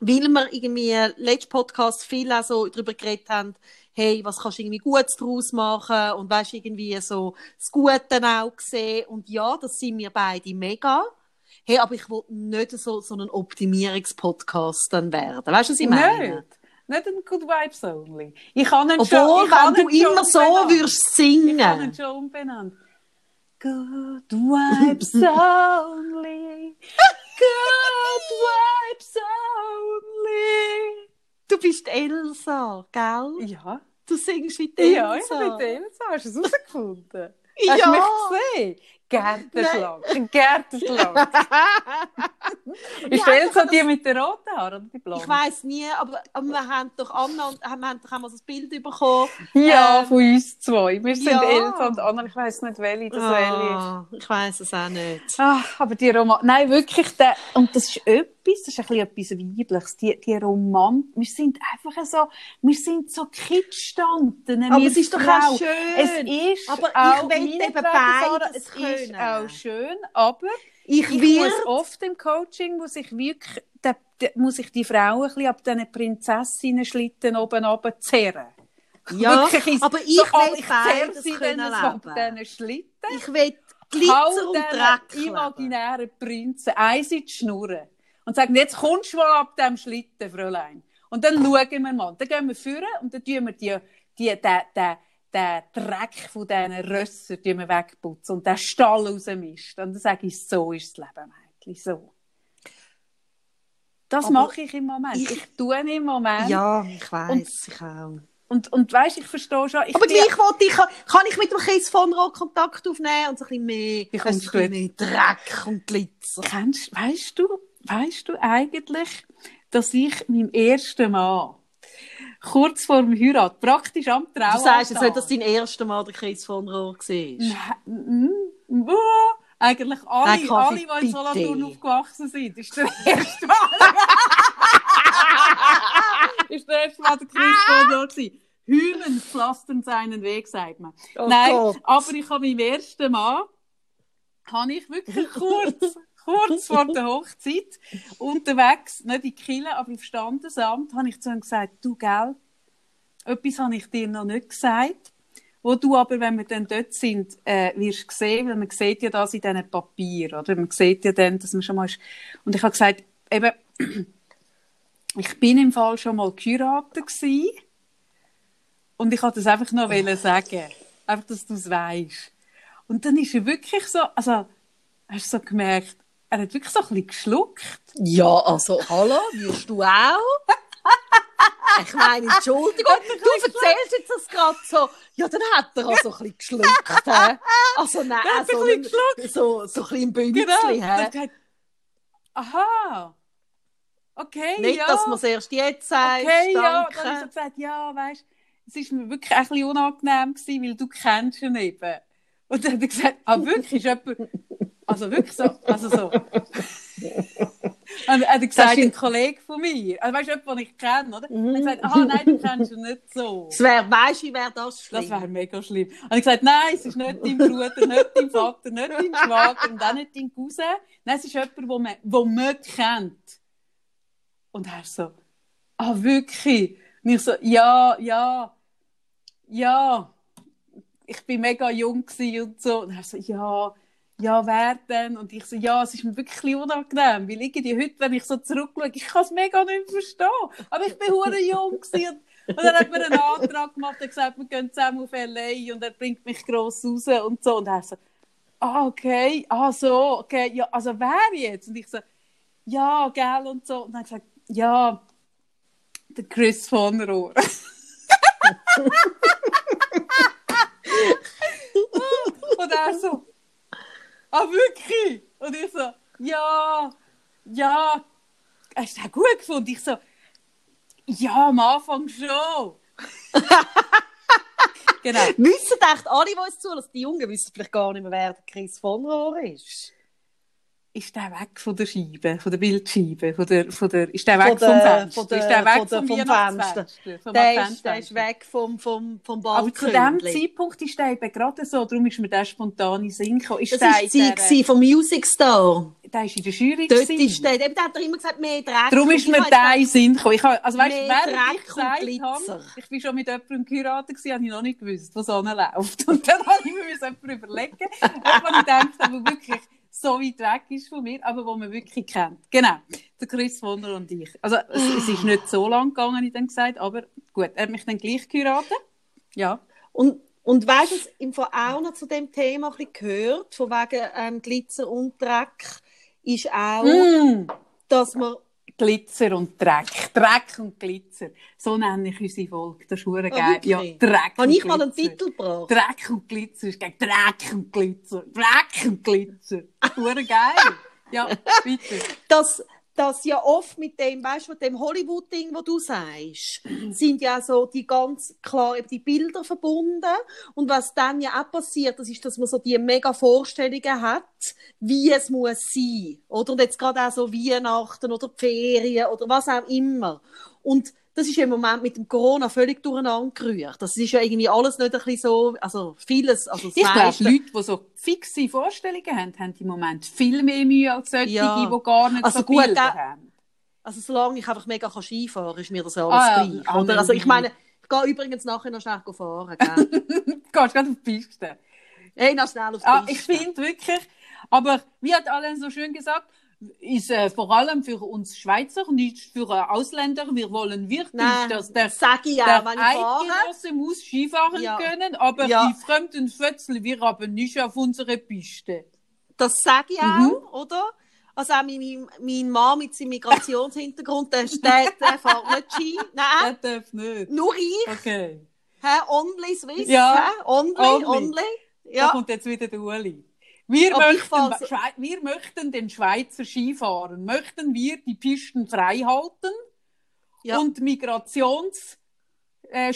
weil wir irgendwie letzten Podcast viel auch so darüber geredet haben, hey, was kannst du irgendwie Gutes daraus machen und weißt irgendwie so das Gute auch sehen. Und ja, das sind wir beide mega. hey, aber ich will nicht so, so einen Optimierungspodcast dann werden. Weißt du, was ich meine? Nicht. Nicht ein Good Vibes Only. Ich kann ihn Obwohl, schon, wenn du immer so umbenannt. würdest Ich kann ihn singen. schon umbenannt. Good Vibes Only. Good Vibes Only. Du bist Elsa, gell? Ja. Du singst wie die Ja, ich Elsa. bin Elsa. Hast du es herausgefunden? Hast Ja. du mich gesehen? Gärtenschlag. Ein Gärtenschlag. Ist die Elsa die mit den roten Haaren oder die blauen? Ich weiss nie, aber, aber wir haben doch Anna und wir haben doch einmal so ein Bild bekommen. Ja, Ähm, von uns zwei. Wir sind ja. Elsa und Anna. Ich weiss nicht, welche das welche ist. Ah, ich weiss es auch nicht. Ah, aber die Roman... Nein, wirklich, der... und das ist etwas, das ist ein bisschen etwas Weibliches, die, die Roman... Wir sind einfach so, wir sind so Kitschstanten. Aber wir es ist doch auch schön. Es ist Aber ich auch, will meine eben beides es ist auch schön, aber Ich, ich muss oft im Coaching, muss ich wirklich, da, da, muss ich die Frauen ein bisschen ab diesen Prinzessinnen-Schlitten oben runter zerren. Ja, Wirklich aber ich so, will ich beides sie können leben. diesen Schlitten. Ich will Glitzer und Dreck. imaginären Prinzen eins in die Schnurren und sagen, jetzt kommst du mal ab diesem Schlitten, Fräulein. Und dann schauen wir mal. Dann gehen wir führen und dann tun wir die, die, den, den, den Dreck von diesen Rössern tun wir wegputzen und den Stall rausmischen. Und dann sage ich, so ist das Leben, Mädchen, so. Das Aber mache ich im Moment. ich- Ich, tue im Moment. Ja, ich weiss, ich auch. Und, und weißt, ich verstehe schon. Ich Aber gleich wollte ich, kann ich mit dem Chris von Rock Kontakt aufnehmen und so ein bisschen mehr, Wie ein bisschen mehr Dreck und Glitzer. Kennst, weißt du, weißt du eigentlich, dass ich meinem ersten Mann kurz vor dem Heirat, praktisch am Traualtar... Du sagst jetzt nicht, dass dein erstes Mal der Chris von Rohr war. Nein, mm, mm, Eigentlich alle, Nein, alle, die in. Solothurn aufgewachsen sind, ist der erste Mal... ist der erste Mal der Chris von Rohr gewesen. Hymen pflastern seinen Weg, sagt man. Oh Nein, Gott. aber ich habe meinem ersten Mann, habe ich wirklich kurz, kurz vor der Hochzeit, unterwegs, nicht in die Kille, aber auf Standesamt, habe ich zu ihm gesagt, du, gell, etwas habe ich dir noch nicht gesagt, wo du aber, wenn wir dann dort sind, äh, wirst sehen, weil man sieht ja das in diesen Papieren, oder? Man sieht ja dann, dass man schon mal ist. Und ich habe gesagt, eben, ich bin im Fall schon mal geheiratet gewesen. Und ich wollte das einfach noch wollen sagen. Einfach, dass du es weisst. Und dann ist er wirklich so, also, hast du so gemerkt, er hat wirklich so ein bisschen geschluckt. Ja, also, hallo, wirst du auch? Ich meine, Entschuldigung, du erzählst jetzt das gerade so. Ja, dann hat er also ein bisschen geschluckt. hä? Also, nein, hat also, ein bisschen so, so ein bisschen Bündchen. Genau. hat er aha. Okay, Nicht, ja. dass man es erst jetzt sagt. Okay, ja. Dann ich so gesagt, ja, weißt es ist mir wirklich ein bisschen unangenehm gewesen, weil du kennst ihn eben. Und dann hat er gesagt, ah, wirklich, ist jemand, also wirklich so, also so. Und er hat gesagt, ein Kollege von mir, also weißt du, jemand, den ich kenne, oder? Mhm. Er hat gesagt, ah, nein, du kennst ihn nicht so. Das wär, weißt du, wäre das schlimm? Das wäre mega schlimm. Und ich gesagt, nein, es ist nicht dein Bruder, nicht dein Vater, nicht dein Schwager und auch nicht dein Cousin. Nein, es ist jemand, den man, den man kennt. Und er so, ah, wirklich? Und ich so, ja, ja, ja. Ich bin mega jung und so. Und er so, ja, ja, wer denn? Und ich so, ja, es ist mir wirklich unangenehm, weil irgendwie heute, wenn ich so zurückschaue, ich kann es mega nicht verstehen. Aber ich bin hure jung gewesen und, dann hat mir einen Antrag gemacht und gesagt, wir gehen zusammen auf L.A. und er bringt mich gross raus und so. Und er so, ah, okay, ah, so, okay, ja, also wer jetzt? Und ich so, ja, gell, und so. Und dann hat er gesagt, ja, der Chris von Rohr. und er so, ah, wirklich? Und ich so, ja, ja, hast du das gut gefunden? Ich so, ja, am Anfang schon. genau. Wissen echt alle, die uns zulassen, die Jungen wissen vielleicht gar nicht mehr, wer der Chris von Rohr ist. Ist der weg von der Scheibe, von der Bildscheibe, von der, von der, ist der weg vom Fenster? ist der weg vom vom? Vom Der ist, der ist weg vom, vom, vom Aber zu dem. Zeitpunkt ist der eben gerade so, darum ist mir der spontane Sinn gekommen. Ist Das war die in Zeit der, vom Music Star. der ist in der Jury Dort gewesen. ist der, eben, der hat er immer gesagt, mehr Dreck. Darum ist mir der in Sinn gekommen. Ich habe, also weißt, Dreck ich gesagt habe, ich bin schon mit jemandem geheiratet gewesen, habe ich noch nicht gewusst, was so läuft. Und dann habe ich mir jemanden überlegen, ob man gedacht habe, wirklich, so weit weg ist von mir, aber wo man wirklich kennt. Genau, der Chris Wunder und ich. Also es, ist nicht so lang gegangen, ich dann gesagt, aber gut, er hat mich dann gleich geheiratet. Ja. Und, und weißt du, was im Fall auch noch zu dem Thema ein bisschen gehört, von wegen ähm, Glitzer und Dreck, ist auch, Mm. dass man Glitzer und Dreck. Dreck und Glitzer. So nenne ich unsere Folge. Das ist hure geil. wirklich? ja, Dreck Habe und ich mal einen. Titel gebracht? Dreck und Glitzer ist gegen Dreck und Glitzer. Dreck und Glitzer. Hure geil. Ja, bitte. dass, dass ja oft mit dem, weißt du, dem Hollywood-Ding, wo du sagst, sind ja so die ganz klar die Bilder verbunden. Und was dann ja auch passiert, das ist, dass man so die mega Vorstellungen hat, wie es muss sein. Oder? Und jetzt gerade auch so Weihnachten oder Ferien oder was auch immer. Und das ist ja im Moment mit dem Corona völlig durcheinander gerührt. Das ist ja irgendwie alles nicht ein bisschen so, also vieles, also das Ich glaube, Leute, die so fixe Vorstellungen haben, haben im Moment viel mehr Mühe als solche, Ja. die gar nicht Also so gut, Bilder äh, haben. Also solange ich einfach mega kann Skifahren kann, ist mir das alles Ah, ja, gleich. ah, Oder? Also ich meine, ich gehe übrigens nachher noch schnell fahren. Gell? Du gehst gerade auf die Piste. hey, noch schnell aufs Ah, Piste. ich finde wirklich, aber wie hat Alain so schön gesagt, ist äh, vor allem für uns Schweizer, nicht für äh, Ausländer. Wir wollen wirklich, Nein, dass der, das sage ich der ich fahre. Eidgenosse muss Skifahren Ja. können, aber Ja. die fremden Fötzel, wir haben nicht auf unsere Piste. Das sage ich Mhm. auch, oder? Also auch mein, mein, Mann mit seinem Migrationshintergrund, der, der, der fährt nicht Ski. Nein, Das darf nicht. nur ich. Okay. Hä? Only Swiss. Ja. Hä? Only, Only. only. Da Ja. kommt jetzt wieder der Uli. Wir möchten, wir möchten den Schweizer Skifahren. Möchten wir die Pisten frei halten? Ja. Und Migrations äh,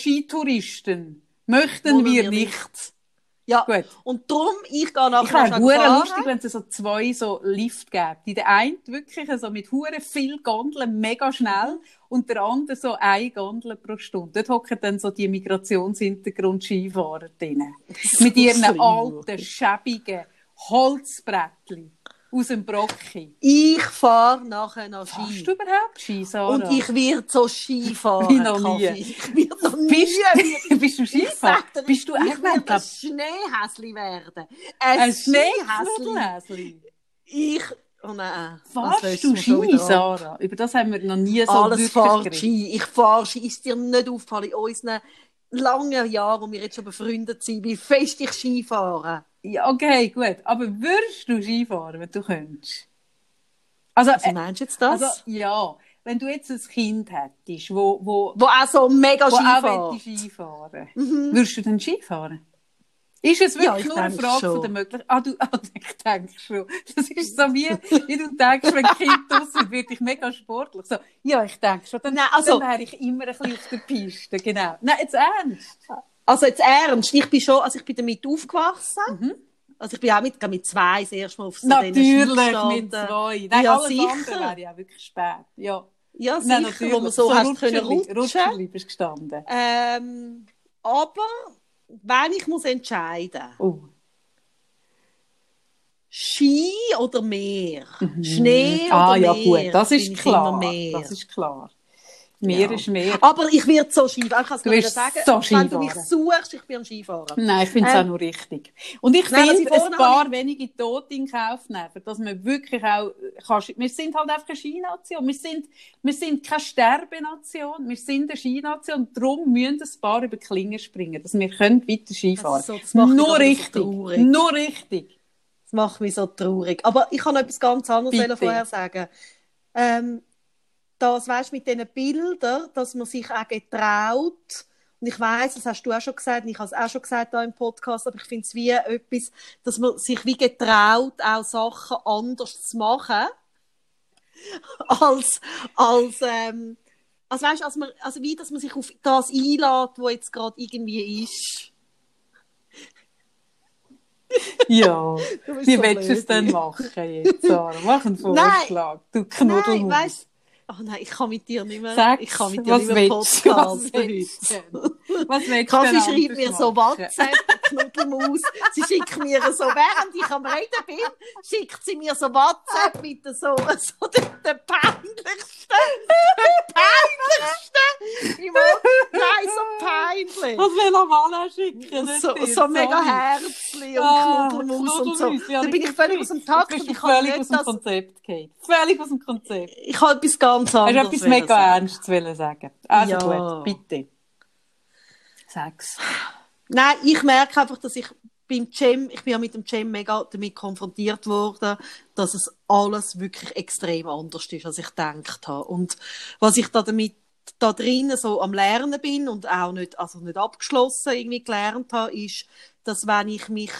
möchten wir wir nicht. ja. Gut. Und darum, ich gehe nachher Ich wäre hure lustig, wenn es so zwei so Lift gäbe. Die der eine wirklich so mit hure viel Gondeln mega schnell und der andere so eine Gondel pro Stunde. Dort hocken dann so die Migrationshintergrund-Skifahrer drin. Mit ihren alten, schäbigen Holzbrettchen aus dem Brocki. Ich fahre nachher noch Ski. Hast du überhaupt Ski, Sarah? Und ich werde so Ski fahren. Wie noch nie. Kaffee. Ich werde noch nie. bist, bist du Skifahrer? dir, Bist du ich eigentlich werde ein Schneehäsli werden. Ein, ein Schneehäsli. Ich... Oh nein. Fahrst du Ski. Sarah? Über das haben wir noch nie so Alles fahrt. Ski. Ich fahre Ski. Ist dir nicht aufgefallen in unseren langen Jahren, wo wir jetzt schon befreundet sind, wie fest ich Ski fahre? Ja, okay, gut. Aber würdest du Skifahren, wenn du könntest? Also, Was äh, meinst du jetzt das? also ja, wenn du jetzt ein Kind hättest, wo, wo, wo auch so mega wo Ski auch Skifahren würdest du dann Skifahren? Ist es Ja, wirklich ich nur eine Frage schon. von der Möglichkeit? Ah, du, ah, ich denke schon. Das ist so wie, wie du denkst, wenn Kind draussen wird ich mega sportlich. So, ja, ich denke schon. Dann, Nein, also- dann wäre ich immer ein bisschen auf der Piste, genau. Nein, jetzt ernst. Also jetzt ernst, ich bin schon, also ich bin damit aufgewachsen. Mhm. Also ich bin auch mit, mit zwei das erste Mal auf so Natürlich mit zwei. Nein, Ja, alles sicher. andere wäre ja wirklich spät. Ja, Ja, Nein, sicher, wo man so, so hast können Rutscherli- rutschen. Rutscherli bist gestanden. Ähm, aber wenn ich muss entscheiden, Oh. Ski oder Meer, Schnee ah, oder ja, Meer, gut, das ist klar. Das ist klar. Meer Ja. ist Meer. Aber ich werde so Ski, ich kann es Du wirst sagen, so wenn du mich Skifahren. suchst, ich bin am Skifahren. Nein, ich finde es Ähm, auch nur richtig. Und ich nein, finde, ich ein paar wenige Tote in Kauf nehmen, dass man wirklich auch, kann, wir sind halt einfach eine Skination. Wir sind, wir sind keine Sterbenation, wir sind eine Skination. Darum müssen ein paar über Klinge springen, dass wir können weiter Skifahren ist so- das macht mich Nur so richtig. traurig. Nur richtig. Das macht mich so traurig. Aber ich kann noch etwas ganz anderes vorher sagen. Ähm, das, weißt, mit diesen Bildern, dass man sich auch getraut, und ich weiß, das hast du auch schon gesagt, und ich habe es auch schon gesagt da im Podcast, aber ich finde es wie etwas, dass man sich wie getraut, auch Sachen anders zu machen, als, als, ähm, also weißt, als man, also wie, dass man sich auf das einlädt, was jetzt gerade irgendwie ist. Ja. Wie so willst du es denn machen jetzt, Sarah? Mach einen Vorschlag. Du Nein, Knuddelmaus. weißt Oh nein, ich kann mit dir nicht mehr. Sag's, ich kann mit dir nicht mehr podcasten du? Was du Kaffee schreibt mir so? WhatsApp, Knuddelmaus. Sie schickt mir so, während ich am Reden bin, schickt sie mir so WhatsApp mit so, so der, der peinlichsten, der peinlichsten, nein, so peinlich. Das will er mal schicken. So, so mega sorry. Herzli und Ah, Knuddelmus und so. Ja, Da bin ich völlig aus dem Takt Du ich völlig aus nicht dem das... Konzept, Kate. Völlig aus dem Konzept. Ich habe etwas ganz Hast du anderes etwas mega sagen. Ernstes sagen? Also Ja. gut, bitte. Sag's. Nein, ich merke einfach, dass ich beim Cem, ich bin ja mit dem Cem mega damit konfrontiert worden, dass es alles wirklich extrem anders ist, als ich gedacht habe. Und was ich da damit da drinnen so am Lernen bin und auch nicht, also nicht abgeschlossen irgendwie gelernt habe, ist, dass wenn ich mich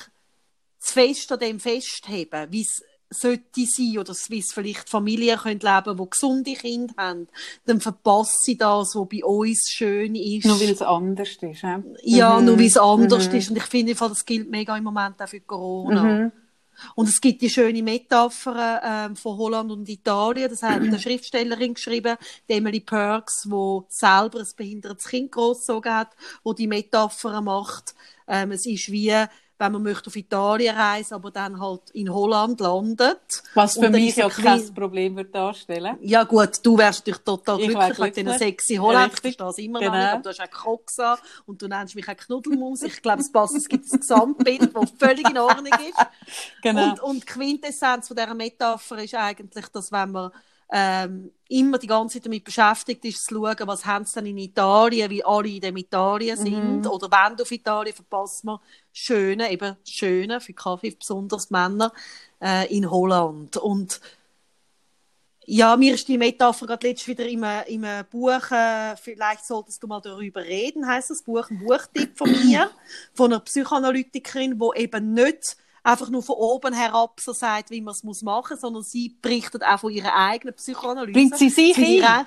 zu fest an dem festhebe, wie es sollte sein oder es vielleicht Familien können leben, die gesunde Kinder haben, dann verpasse ich das, was bei uns schön ist. Nur weil es anders ist. Ja, Ja, Mhm. nur wie es anders Mhm. ist. Und ich finde, das gilt mega im Moment auch für Corona. Mhm. Und es gibt die schöne Metapher ähm, von Holland und Italien. Das hat eine Schriftstellerin geschrieben, die Emily Perks, die selber ein behindertes Kind großgezogen hat, wo die Metapher macht. Ähm, es ist wie, wenn man möchte auf Italien reisen, aber dann halt in Holland landet. Was für mich ja kein Problem wird darstellen. Ja gut, du wärst natürlich total Ich glücklich wär mit glücklich. diesen sexy Holland. Ich verstehe es immer Genau. noch nicht, aber du hast auch Crocs an und du nennst mich auch Knuddelmaus. Ich glaube, es passt, es gibt ein Gesamtbild, das völlig in Ordnung ist. Genau. Und, und die Quintessenz von dieser Metapher ist eigentlich, dass wenn man ähm, immer die ganze Zeit damit beschäftigt ist, zu schauen, was haben sie denn in Italien, wie alle in dem Italien sind, oder wenn du auf Italien verpasst man Schöne, eben Schöne, für Kaffee besonders Männer, äh, in Holland. Und ja, mir ist die Metapher gerade letztes wieder im, im Buch, äh, vielleicht solltest du mal darüber reden, heißt das Buch, ein Buchtipp von mir, von einer Psychoanalytikerin, die eben nicht einfach nur von oben herab so sagt, wie man es muss machen, sondern sie berichtet auch von ihrer eigenen Psychoanalyse. Bringt sie sich Sie re-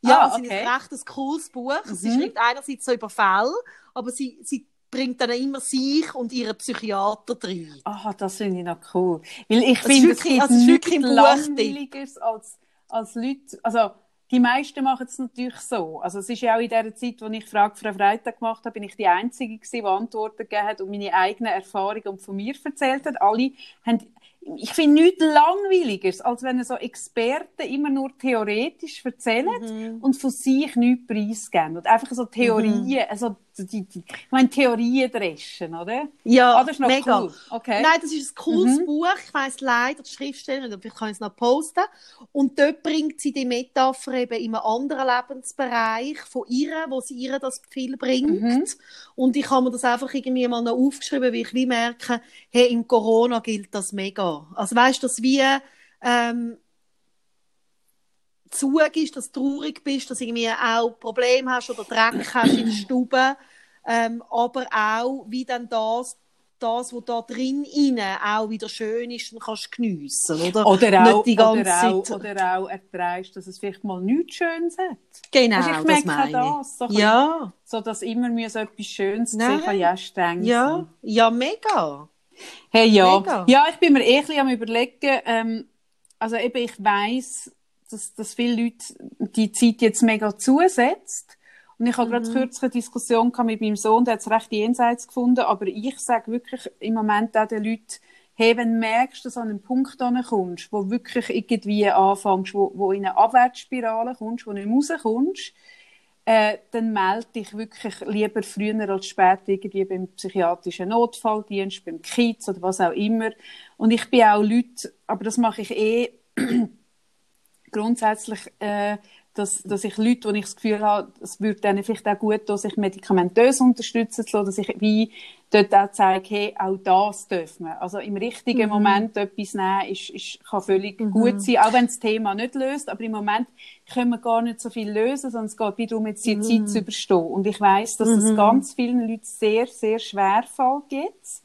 Ja, Ah, es ist okay. ein recht cooles Buch. Sie Mhm. schreibt einerseits so über Fälle, aber sie, sie bringt dann immer sich und ihren Psychiater drin. Ah, das finde ich noch cool. Weil ich finde, es wirklich- gibt also es ist nichts wirklich langweiligeres als, als Leute, also die meisten machen es natürlich so. Also es ist ja auch in der Zeit, wo ich Frage für Freitag gemacht habe, bin ich die Einzige gewesen, die Antworten gegeben hat und meine eigenen Erfahrungen und von mir erzählt hat. Alle haben, ich finde nichts langweiligeres, als wenn so Experten immer nur theoretisch erzählen Mhm. und von sich nichts preisgeben. Und einfach so Theorien, also die, die, ich meine Theorien dreschen, oder? Ja, Ah, das ist noch mega. cool. Okay. Nein, das ist ein cooles Mhm. Buch. Ich weiss leider die Schriftstellerin, aber vielleicht kann ich es noch posten. Und dort bringt sie die Metapher eben in einem anderen Lebensbereich von ihr, wo sie ihr das viel bringt. Mhm. Und ich habe mir das einfach irgendwie mal noch aufgeschrieben, weil ich wie merke, hey, im Corona gilt das mega. Also weißt du, dass wie ähm, Zug ist, dass du traurig bist, dass du irgendwie auch Probleme hast oder Dreck hast in der Stube, ähm, aber auch, wie dann das, das, was da drin inne auch wieder schön ist, dann kannst du geniessen, oder? Oder auch, die ganze oder, auch, oder auch erträgst, dass es vielleicht mal nichts Schönes hat. Genau, du, ich das merke meine das. So, ich. Ja, so dass immer mir so etwas Schönes Nein. sehen kann, ja streng ja, ja, mega. Hey, ja. Mega. Ja, ich bin mir eh ein bisschen am überlegen, ähm, also eben, ich weiss, dass, dass viele Leute die Zeit jetzt mega zusetzt. Und ich habe gerade Mhm. kürzlich eine Diskussion mit meinem Sohn, der hat es recht jenseits gefunden, aber ich sage wirklich im Moment auch den Leuten, hey, wenn du merkst, dass du an einen Punkt kommst, wo wirklich irgendwie anfängst, wo, wo in eine Abwärtsspirale kommst, wo nicht rauskommst, äh, dann melde dich wirklich lieber früher als später irgendwie beim psychiatrischen Notfalldienst, beim Kiez oder was auch immer. Und ich bin auch Leute, aber das mache ich eh grundsätzlich, äh, dass, dass ich Leute, wo ich das Gefühl habe, es würde denen vielleicht auch gut tun, sich medikamentös unterstützen zu lassen, dass ich wie dort auch zeige, hey, auch das dürfen wir. Also im richtigen Moment etwas nehmen, ist, ist, kann völlig gut sein, auch wenn das Thema nicht löst, aber im Moment können wir gar nicht so viel lösen, sondern es geht darum, jetzt die Zeit zu überstehen. Und ich weiss, dass es ganz vielen Leuten sehr, sehr schwer fällt jetzt.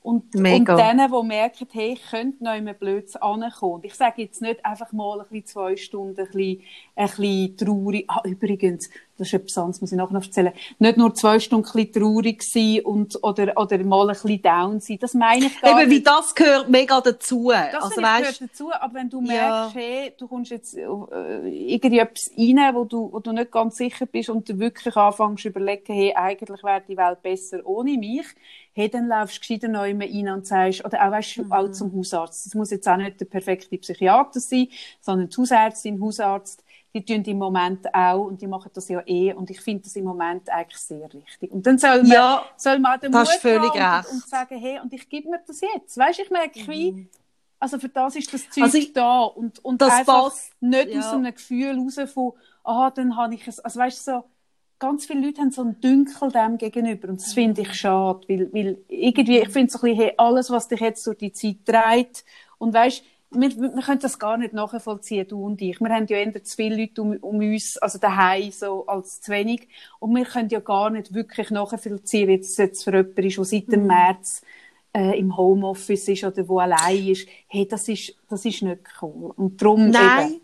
Und, Mega. und denen, die merken, hey, ich könnte noch immer blöd ankommen. Ich sage jetzt nicht einfach mal ein bisschen zwei Stunden ein bisschen, ein bisschen traurig. Ah, übrigens, das ist etwas anderes, muss ich nachher noch erzählen. Nicht nur zwei Stunden ein bisschen traurig sein und, oder, oder mal ein bisschen down sein. Das meine ich gar Eben, wie nicht. das gehört mega dazu. Das also, weißt, gehört dazu, aber wenn du Ja. merkst, hey, du kommst jetzt äh, irgendwie etwas rein, wo du, wo du nicht ganz sicher bist und du wirklich anfängst zu überlegen, hey, eigentlich wäre die Welt besser ohne mich, hey, dann laufst du gescheiter neu rein und sagst, oder auch, weißt, du, Mhm. auch zum Hausarzt. Das muss jetzt auch nicht der perfekte Psychiater sein, sondern die Hausärztin, Hausarzt, die tun im Moment auch und die machen das ja eh und ich finde das im Moment eigentlich sehr richtig. Und dann soll man, Ja, soll man den Mut haben und, und sagen, hey, und ich gebe mir das jetzt. Weißt, ich merke, wie, also für das ist das Zeug Also ich- da und, und das einfach passt, nicht ja. aus einem Gefühl raus von, ah, dann habe ich es, also weißt du, so, ganz viele Leute haben so einen Dünkel dem gegenüber und das finde ich schade, weil, weil irgendwie, ich finde so ein bisschen, hey, alles, was dich jetzt durch die Zeit treibt und weißt, wir, wir können das gar nicht nachvollziehen, du und ich. Wir haben ja eher zu viele Leute um, um uns, also daheim so, als zu wenig. Und wir können ja gar nicht wirklich nachvollziehen, wie es jetzt für jemanden ist, der seit dem März äh, im Homeoffice ist oder wo allein ist. Hey, das ist, das ist nicht cool. Und darum eben, Nein,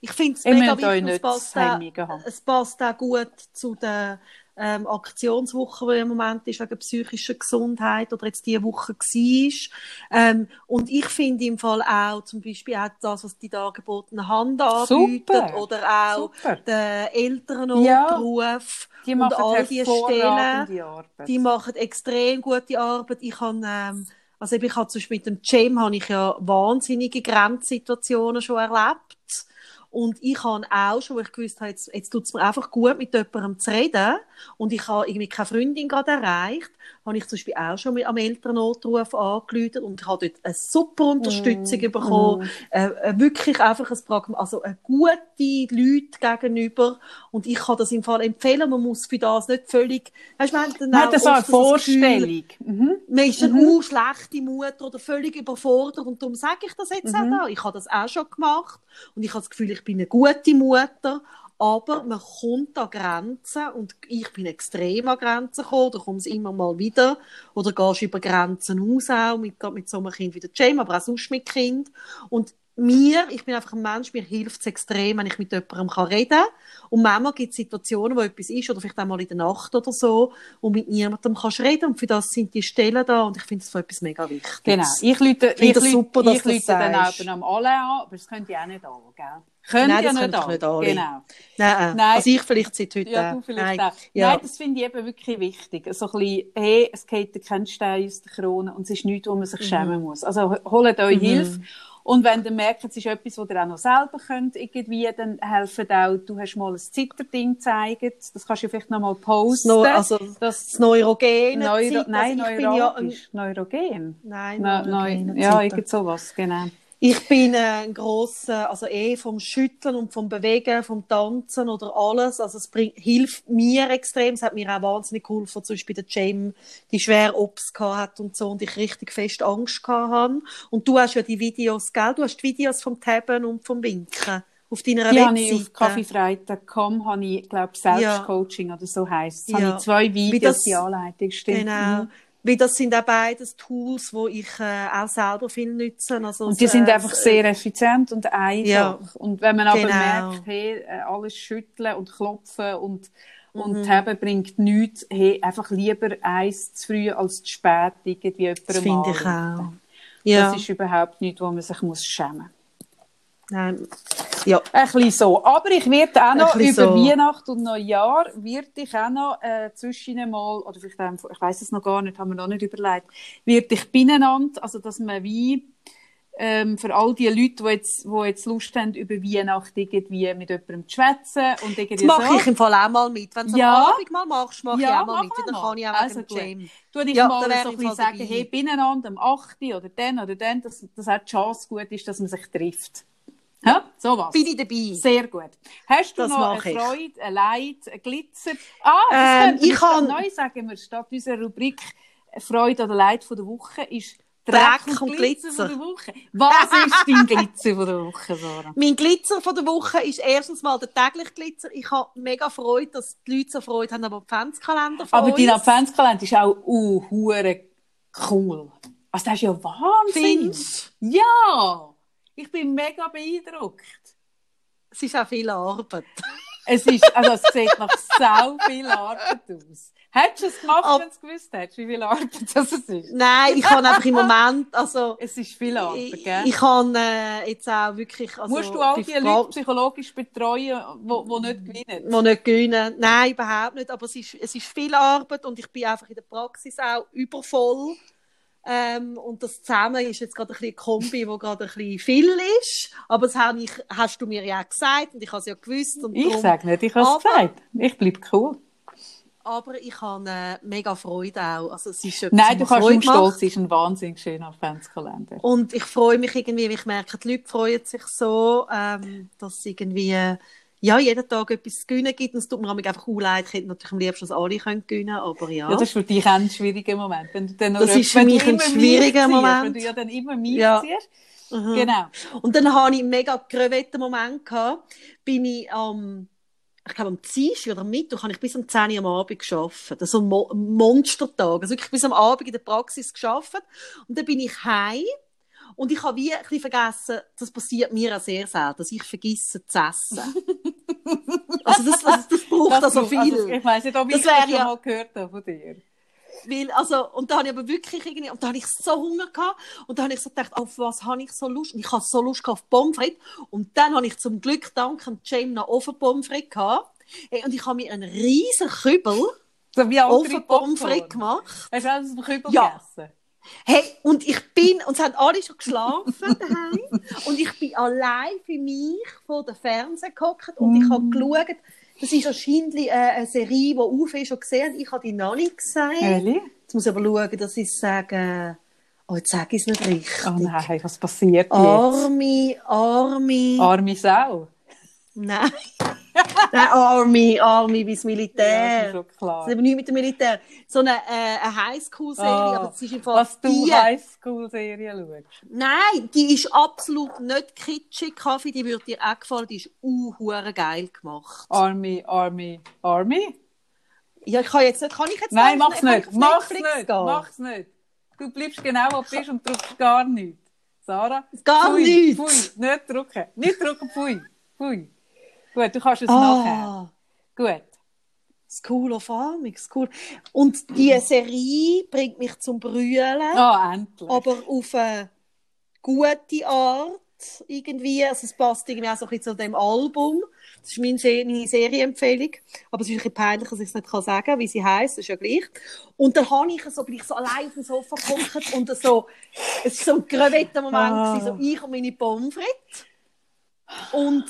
ich finde es mega wichtig, es passt, auch, es passt auch gut zu der ähm, Aktionswoche, die im Moment ist, wegen psychischer Gesundheit oder jetzt diese Woche war. Ähm, und ich finde im Fall auch zum Beispiel auch das, was die dargebotene Hand anbietet oder auch Super. der Elternnotruf Die und all die Stellen, Arbeit. die machen extrem gute Arbeit. Ich habe, ähm, also ich habe zum Beispiel mit dem Cem habe ich ja wahnsinnige Grenzsituationen schon erlebt. Und ich habe auch schon, wo ich gewusst habe, jetzt, jetzt tut es mir einfach gut, mit jemandem zu reden. Und ich habe irgendwie keine Freundin gerade erreicht. Habe ich zum Beispiel auch schon mit am Elternnotruf angerufen und habe dort eine super Unterstützung bekommen. Äh, äh, wirklich einfach ein Pragma also eine gute Leute gegenüber. Und ich kann das im Fall empfehlen. Man muss für das nicht völlig, weißt, du, man hat dann Man auch so eine das Gefühl, Vorstellung. Mhm. man ist eine mhm. schlechte Mutter oder völlig überfordert und darum sage ich das jetzt auch da. Ich habe das auch schon gemacht und ich habe das Gefühl, ich bin eine gute Mutter, aber man kommt an Grenzen und ich bin extrem an Grenzen gekommen, da kommt es immer mal wieder. Oder gehst über Grenzen aus auch, mit, mit so einem Kind wie der Jam, aber auch sonst mit Kind. Und mir, ich bin einfach ein Mensch, mir hilft es extrem, wenn ich mit jemandem kann reden kann. Und manchmal gibt es Situationen, wo etwas ist, oder vielleicht auch mal in der Nacht oder so, und mit niemandem kannst reden. Und für das sind die Stellen da, und ich finde das etwas mega wichtig. Genau. Ich lüte, finde ich das super, dass ich lüte dann auch am alle an, aber das könnt ihr auch nicht an, gell? Könnt Nein, ihr das nicht können an. nicht alle. Genau. Nein, Nein. also ich vielleicht seit heute Ja, du vielleicht Nein. auch. Ja. Nein, das finde ich eben wirklich wichtig. So ein bisschen, hey, es geht kein Stein aus der Krone und es ist nichts, wo man Mhm. sich schämen muss. Also holt euch Hilfe. Und wenn ihr merkt, es ist etwas, was ihr auch noch selber könnt, irgendwie, dann helfen auch, du hast mal ein Zitterding gezeigt, das kannst du vielleicht noch mal posten. Neu- also das Neurogene Neuro Zeit, nein, also bin ja ein. Neurogen. nein, Neu- Neurogene neu- ja, irgend sowas, genau. Ich bin ein grosser, also eh vom Schütteln und vom Bewegen, vom Tanzen oder alles. Also es bringt, hilft mir extrem. Es hat mir auch wahnsinnig geholfen, zum Beispiel der Jam, die schwer Ops gehabt hat und so und ich richtig fest Angst gehabt habe. Und du hast ja die Videos, gell? Du hast die Videos vom Taben und vom Winken auf deiner Ja, habe ich auf Webseite. kaffeefreitag.com habe ich, glaube Selbstcoaching oder so heisst es. Ja. Habe ich zwei Videos, das- die Anleitung stimmt. Genau. Mhm. Weil das sind auch beides Tools, wo ich äh, auch selber viel nutze. Also Und die es, sind äh, einfach sehr effizient und einfach. Ja. Und wenn man aber Genau. merkt, hey, äh, alles schütteln und klopfen und, Mhm. und haben bringt nichts, hey, einfach lieber eins zu früh als zu spät irgendwie jemandem Das finde ich auch. Ja. Das ist überhaupt nichts, wo man sich muss schämen muss. Nein. Ja. Ein bisschen so. Aber ich werde auch noch über so. Weihnachten und Neujahr, werde ich auch noch äh, zwischen mal, oder vielleicht einfach, ich weiß es noch gar nicht, haben wir noch nicht überlegt, werde ich beieinander, also dass man wie ähm, für all die Leute, die jetzt, die jetzt Lust haben, über Weihnachten irgendwie mit jemandem zu schwätzen und irgendwie Das mache so. ich im Fall auch mal mit. Wenn du Ja. am Abend mal machst, mache Ja, ich auch mal mit. Dann mal. kann ich auch Also. Jam. Tu ich Ja, mal so ein bisschen sagen, dabei. hey, beieinander am 8. oder dann oder dann, dass, dass auch die Chance gut ist, dass man sich trifft. Ja, sowas. Bin ich dabei? Sehr gut. Hast du Das noch eine. Freude, ein Leid, ein Glitzer? Ah, das Ähm, ich kann- neu sagen wir, statt unserer Rubrik Freude oder Leid von der Woche ist Dreck Dreck und und Glitzer, Glitzer. von der Woche. Was ist dein Glitzer von der Woche, Sarah? Mein Glitzer von der Woche ist erstens mal der tägliche Glitzer. Ich habe mega Freude, dass die Leute so Freude haben am Adventskalender von Aber uns. dein Adventskalender ist auch uh, cool. Also das ist ja Wahnsinn. Findest Ja, ich bin mega beeindruckt. Es ist auch viel Arbeit. Es ist, also es sieht nach sau viel Arbeit aus. Hättest du es gemacht, Ab- wenn du es gewusst hättest, wie viel Arbeit das ist? Nein, ich habe einfach im Moment, also Es ist viel Arbeit, gell? ich habe äh, jetzt auch wirklich, also Musst du all die Leute psychologisch betreuen, die, die nicht gewinnen? die nicht gewinnen. Nein, überhaupt nicht. Aber es ist, es ist viel Arbeit und ich bin einfach in der Praxis auch übervoll. Ähm, und das zusammen ist jetzt gerade ein bisschen Kombi, wo gerade ein bisschen viel ist. Aber das habe ich, hast du mir ja auch gesagt und ich habe es ja gewusst. Und Ich sage nicht, ich habe es gesagt. Ich bleibe cool. Aber ich habe äh, mega Freude auch. Also, es ist etwas, Nein, du kannst ihm stolz sein, es ist ein wahnsinnig schöner Adventskalender. Und ich freue mich irgendwie, ich merke, die Leute freuen sich so, ähm, dass irgendwie ja, jeden Tag etwas zu gewinnen gibt. Und es tut mir einfach auch leid. Ich hätte natürlich am liebsten, dass alle können gewinnen aber ja. Ja, das ist für dich ein schwieriger Moment. Wenn du dann noch Das ist für mich ein schwieriger Moment. Wenn du ja dann immer mich Ja. ziehst. Mhm. Genau. Und dann hatte ich einen mega krevetten Moment. Gehabt. Bin ich am, ich glaube am Dienstag oder Mittwoch, habe ich bis um 10 Uhr am Abend gearbeitet. Also ein Mo ein Monstertag. Also wirklich bis am Abend in der Praxis gearbeitet. Und dann bin ich heim. Und ich habe wie ein bisschen vergessen, das passiert mir auch sehr selten, dass ich vergesse zu essen. also das, das, das braucht Das also du- viel. Also, ich weiss nicht, ob ich Das das, schon ja- mal gehört habe von dir. Weil, also, und da habe ich aber wirklich irgendwie, und da habe ich so Hunger gehabt, und da habe ich so gedacht, auf was habe ich so Lust? Und ich habe so Lust auf Pommes frites. Und dann habe ich zum Glück dank an James noch Ofen Pommes frites gehabt. Hey, Und ich habe mir einen riesen Kübel So wie andere Ofen Pommes frites gemacht. Hast du aus dem Kübel Ja. gegessen? Hey, und ich bin, und es haben alle schon geschlafen daheim, und ich bin allein für mich vor dem Fernseher gehockt, und ich habe geschaut, das ist wahrscheinlich äh, eine Serie, die auf ist, schon gesehen habe. Ich habe die noch nicht gesehen. Ehrlich? Jetzt muss ich aber schauen, dass ich sage, oh, jetzt sage ich es nicht richtig. Oh nein, was passiert jetzt? Army, Army, Arme Sau. nein. nein, Army, Army wie das Ja, das Militär. ist schon das klar. ist aber nicht mit dem Militär. So eine, äh, eine Highschool-Serie, Ah, aber das ist im Fall Was du die. Highschool-Serien schaust. Nein, die ist absolut nicht kitschig, Kaffee, die würde dir auch gefallen, die ist uh, geil gemacht. Army, Army, Army? Ja, ich kann jetzt nicht, kann ich jetzt Nein, mach's nicht. auf Mach's nicht. gehen? Mach's nicht. Du bleibst genau, wo du bist und drückst gar nichts. Sarah? Gar pfui, nichts. Pfui, nicht drücken. Nicht drücken, pfui. Pfui. Gut, du kannst es nachher. Ah, Gut. School of Army, School. Und die Serie bringt mich zum Brüllen. Ah, endlich. aber auf eine gute Art irgendwie. Also es passt irgendwie auch so ein bisschen zu dem Album. Das ist meine, meine Serienempfehlung. Aber es ist ein bisschen peinlich, dass ich es nicht kann sagen kann, wie sie heisst. Das ist ja gleich. Und dann habe ich so, bin ich so allein auf dem Sofa gehockt und so, es war so ein krevetter Moment, Ah. so ich und meine Pommes frites. Und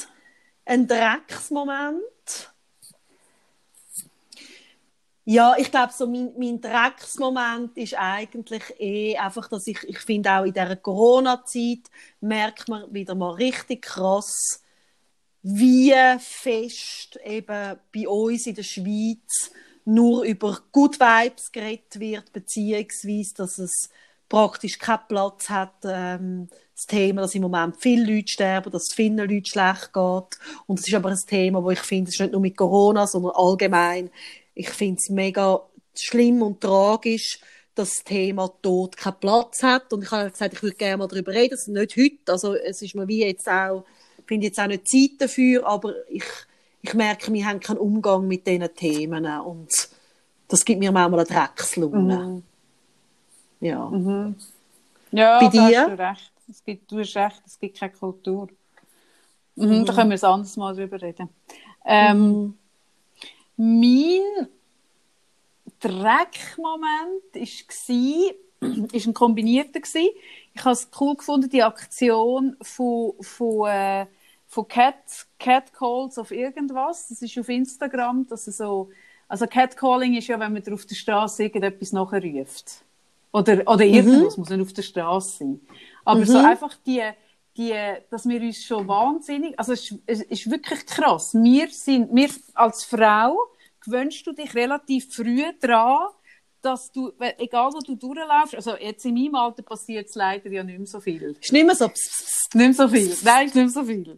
ein Drecksmoment. Ja, ich glaube, so mein, mein Drecksmoment ist eigentlich eh einfach, dass ich, ich finde auch in dieser Corona-Zeit merkt man wieder mal richtig krass, wie fest eben bei uns in der Schweiz nur über Good Vibes geredet wird, beziehungsweise, dass es praktisch keinen Platz hat, ähm, das Thema, dass im Moment viele Leute sterben, dass es vielen Leuten schlecht geht. Und es ist aber ein Thema, wo ich finde, es ist nicht nur mit Corona, sondern allgemein. Ich finde es mega schlimm und tragisch, dass das Thema Tod keinen Platz hat. Und ich habe gesagt, ich würde gerne mal darüber reden, also nicht heute. Also es ist mir wie jetzt auch, ich finde jetzt auch nicht Zeit dafür, aber ich, ich merke, wir haben keinen Umgang mit diesen Themen. Und das gibt mir manchmal eine Dreckslaune. Mhm. Ja. Ja, Bei dir? hast du recht. Es gibt, du hast recht, es gibt keine Kultur. Mhm, Da können wir ein anderes Mal drüber reden. Ähm, Mein Dreckmoment war, ist ein kombinierter. Gewesen. Ich habe es cool gefunden, die Aktion von, von, äh, von Cat, Catcalls auf irgendwas. Das ist auf Instagram, dass es so, also Catcalling ist ja, wenn man auf der Straße irgendetwas nachruft. Oder, oder irgendwo, es muss nicht auf der Straße sein. Aber so einfach die, die, dass wir uns schon wahnsinnig, also es, ist- es ist wirklich krass. Wir sind, wir als Frau gewöhnst du dich relativ früh dran, dass du, egal wo du durchlaufst, also jetzt in meinem Alter passiert es leider ja nicht mehr so viel. Ist nicht mehr so. Nicht mehr so viel. Nein, ist nicht mehr so viel.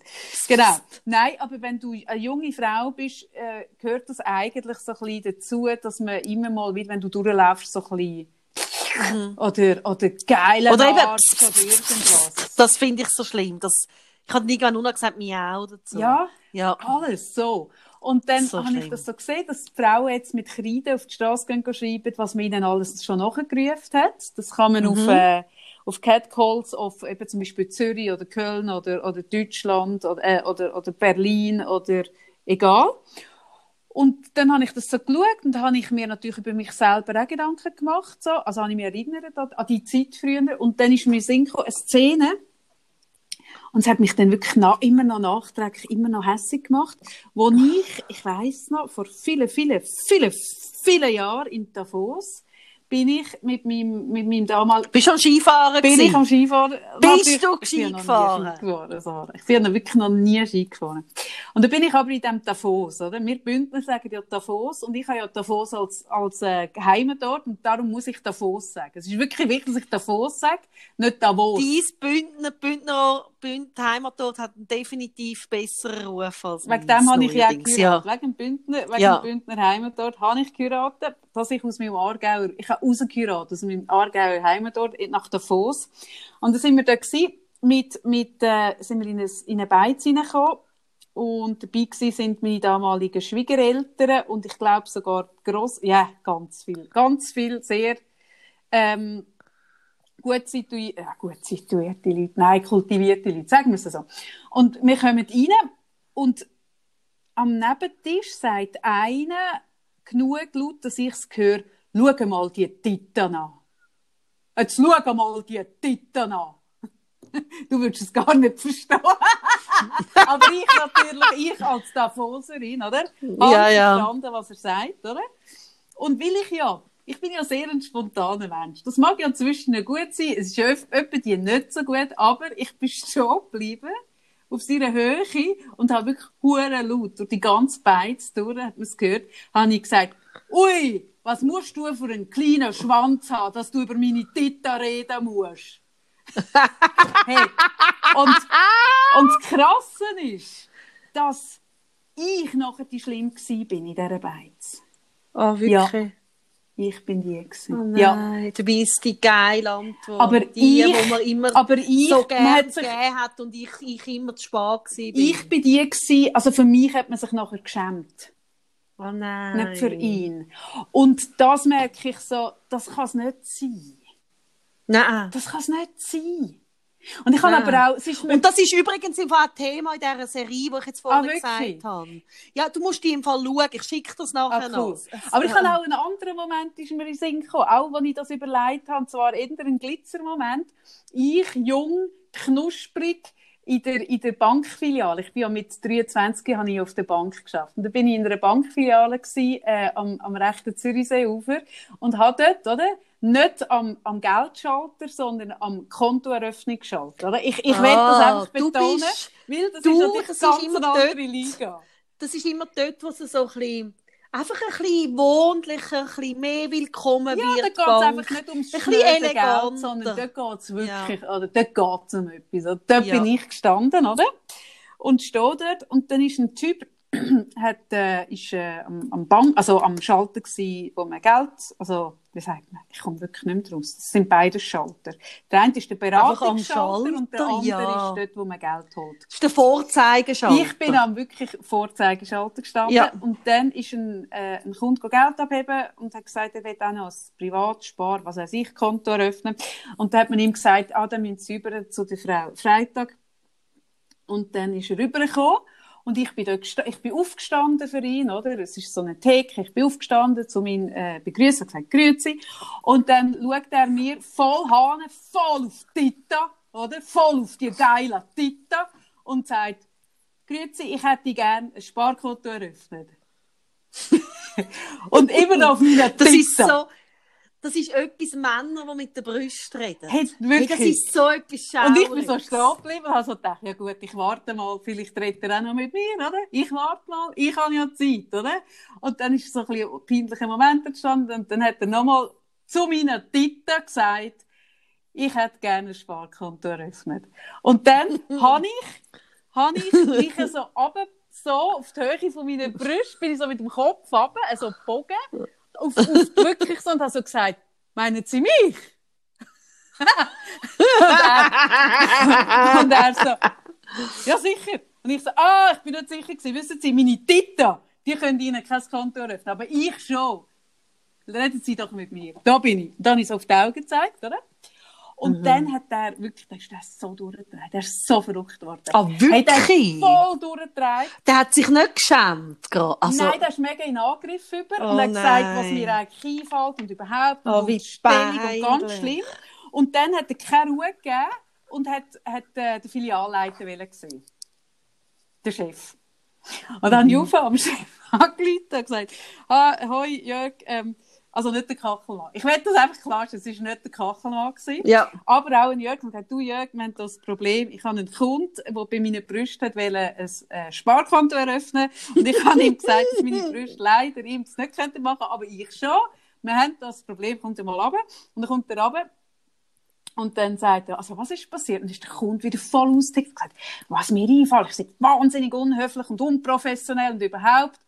Genau. Nein, aber wenn du eine junge Frau bist, äh, gehört das eigentlich so ein bisschen dazu, dass man immer mal wieder, wenn du durchlaufst, so ein bisschen oder, oder geile Oder eben Art pss, oder irgendwas. Das finde ich so schlimm. Das, ich habe irgendwann nur noch gesagt, Miau dazu. Ja, Ja. alles so. Und dann So habe ich schlimm. das so gesehen, dass die Frauen jetzt mit Kreide auf die Straße gehen gehen schreiben, was man ihnen alles schon nachgerufen hat. Das kann man Mhm. auf, äh, auf Catcalls, auf eben zum Beispiel Zürich oder Köln oder, oder Deutschland oder, äh, oder, oder Berlin oder egal. Und dann habe ich das so geschaut und habe ich mir natürlich über mich selber auch Gedanken gemacht. So. Also habe ich mich erinnert an, die Zeit früher. Und dann ist mir Sinn gekommen, eine Szene, und es hat mich dann wirklich na, immer noch nachträglich, immer noch hässlich gemacht, wo ich, ich weiß noch, vor vielen, vielen, vielen, vielen Jahren in Davos, bin ich mit meinem, mit meinem damaligen... Bist du am Skifahren Bin ich am Skifahren? Bist du Ich bin noch nie Skigefahren? Ski gefahren. Ich bin noch wirklich noch nie Ski gefahren. Und dann bin ich aber in diesem Davos, oder? Wir Bündner sagen ja Davos und ich habe ja Davos als, als äh, Heimatort und darum muss ich Davos sagen. Es ist wirklich wichtig, dass ich Davos sage, nicht Davos. Dein Bündner, Bündner, Bündner Heimatort hat einen definitiv besseren Ruf als Wegen dem habe ich ja geheiratet. Wegen dem Bündner, wegen Ja. dem Bündner Heimatort habe ich geheiratet, dass ich aus meinem Aargauer, ich habe rausgeheiratet, aus meinem Aargauer Heimatort nach Davos. Und dann sind wir da gewesen, mit, mit, äh, sind wir in ein, in eine Beiz reingekommen. Und dabei gewesen sind meine damaligen Schwiegereltern und ich glaube sogar gross, ja, ganz viel, ganz viel, sehr, ähm, gut situierte, äh, gut situierte Leute, nein, kultivierte Leute, sagen wir es so. Und wir kommen rein und am Nebentisch sagt einer genug laut, dass ich es höre, schau mal die Titten an. Jetzt schau mal die Titten an. Du würdest es gar nicht verstehen. Aber ich natürlich, ich als Davoserin, oder? Habe Ja, ja. verstanden, was er sagt, oder? Und will ich ja, ich bin ja sehr ein spontaner Mensch. Das mag ja zwischen gut sein, es ist ja öf- öppe die nicht so gut, aber ich bin schon geblieben auf seiner Höhe und habe wirklich hure laut durch die ganze Beiz durch, hat man es gehört, habe ich gesagt, ui, was musst du für einen kleinen Schwanz haben, dass du über meine Tita reden musst? hey, und, und das Krasse ist, dass ich nachher die schlimm gsi bin in dieser Beiz. Oh, wirklich? Ich bin die gsi. Oh ja. du bist die geile Antwort. Aber die, ich- wo man immer Aber ich, so gerne gegeben hat und ich, ich immer zu spät gewesen bin. ich bin die gsi, also für mich hat man sich nachher geschämt. Oh nein. Nicht für ihn. Und das merke ich so, das kann es nicht sein. Nein. Das kann es nicht sein. Und ich habe Nein. aber auch, mir Und das ist übrigens im Fall ein Thema in dieser Serie, die ich jetzt vorhin Ah, gesagt habe. Ja, du musst die im Fall schauen. Ich schicke das nachher Ah, cool. noch. Aber ich habe auch einen anderen Moment, ist mir in den Sinn gekommen, auch als ich das überlegt habe, und zwar eher ein Glitzermoment. Ich, jung, knusprig, in der, in der Bankfiliale. Ich bin ja mit 23 habe ich auf der Bank geschafft. Und da bin ich in einer Bankfiliale gewesen, äh, am, am rechten Zürichseeufer und habe dort, oder? Nicht am, am Geldschalter, sondern am Kontoeröffnungsschalter, oder? Ich, ich will das Ah, einfach betonen, bist- weil das du, ist natürlich das ist ganz immer eine andere dort. Liga. Das ist immer dort, wo sie so ein bisschen, einfach ein bisschen wohnlicher, ein bisschen mehr willkommen Ja, wird. da geht es einfach nicht ums schnöde. Geld, sondern dort geht es wirklich, oder dort geht es um etwas. Oder dort Ja. bin ich gestanden, oder? Und stehe dort und dann ist ein Typ, hat, äh, ist äh, am, am Bank, also am Schalter gsi, wo man Geld, also wie sagt man, ich komme wirklich nicht mehr raus. Das sind beide Schalter. Der eine ist der Beratungsschalter und der andere ja. ist dort, wo man Geld holt. Das ist der Vorzeigeschalter. Ich bin am wirklich Vorzeigeschalter gestanden Ja. und dann ist ein, äh, ein Kunde Geld abheben und hat gesagt, er will auch noch ein Privatspar, was weiß ich, Konto eröffnen. Und dann hat man ihm gesagt, ah, dann müssen Sie über zu der Frau Freitag. Und dann ist er rübergekommen und ich bin, dort ich bin aufgestanden für ihn, oder? Es ist so eine Theke, ich bin aufgestanden zu meinen äh, Begrüßen, gesagt, Grüezi. Und dann schaut er mir voll Hahn, voll auf Tita, oder? Voll auf die geile Tita und sagt, Grüezi, ich hätte gerne ein Sparkonto eröffnet. und immer noch auf meiner Tita. Das ist so, das ist etwas Männer, die mit der Brust reden. Hey, Hey, wirklich. das ist so etwas Schauriges. Und ich bin so stehen geblieben und habe so gedacht, ja gut, ich warte mal, vielleicht redet er auch noch mit mir, oder? Ich warte mal, ich habe ja Zeit, oder? Und dann ist so ein bisschen ein peinlicher Moment entstanden und dann hat er nochmal zu meiner Tita gesagt, ich hätte gerne ein Sparkonto eröffnet. Und dann habe ich, habe ich mich so runter, so auf die Höhe von meiner Brust, bin ich so mit dem Kopf runter, also gebogen, auf, auf wirklich so und habe so gesagt, meinen Sie mich? Und er so, ja sicher. Und ich so, ah, ich bin nicht sicher gewesen. Wissen Sie, meine Tita, die können Ihnen kein Konto eröffnen, aber ich schon. Reden Sie doch mit mir. Da bin ich. Dann habe ich so auf die Augen gezeigt, oder? Und Mhm. dann hat der wirklich, der ist der so durchgedreht. Der ist so verrückt geworden. Ah, wirklich? ist voll durchgedreht. Der hat sich nicht geschämt. Also, Nein, der ist mega in Angriff über Oh und hat gesagt, was mir eigentlich einfällt und überhaupt Oh, und wie Stellung und ganz schlimm. Und dann hat er keine Ruhe gegeben und hat, hat äh, den Filialleiter wollen sehen. Der Chef. Und dann Mhm. habe ich am Chef angerufen und gesagt, ah, hoi Jörg, ähm, also nicht der Kachelmann. Ich will das einfach klarstellen, es war nicht der Kachelmann. Gewesen. ja. Aber auch ein Jörg, und du Jörg, wir haben das Problem, ich habe einen Kunden, der bei meinen Brüsten wollte ein äh, Sparkonto eröffnen und ich habe ihm gesagt, dass meine Brüste leider ihm das nicht könnten machen, aber ich schon. Wir haben das Problem, kommt er mal runter. Und dann kommt er runter und dann sagt er, also was ist passiert? Und dann ist der Kunde wieder voll ausgetickt und gesagt, was mir einfällt, ich sei wahnsinnig unhöflich und unprofessionell und überhaupt.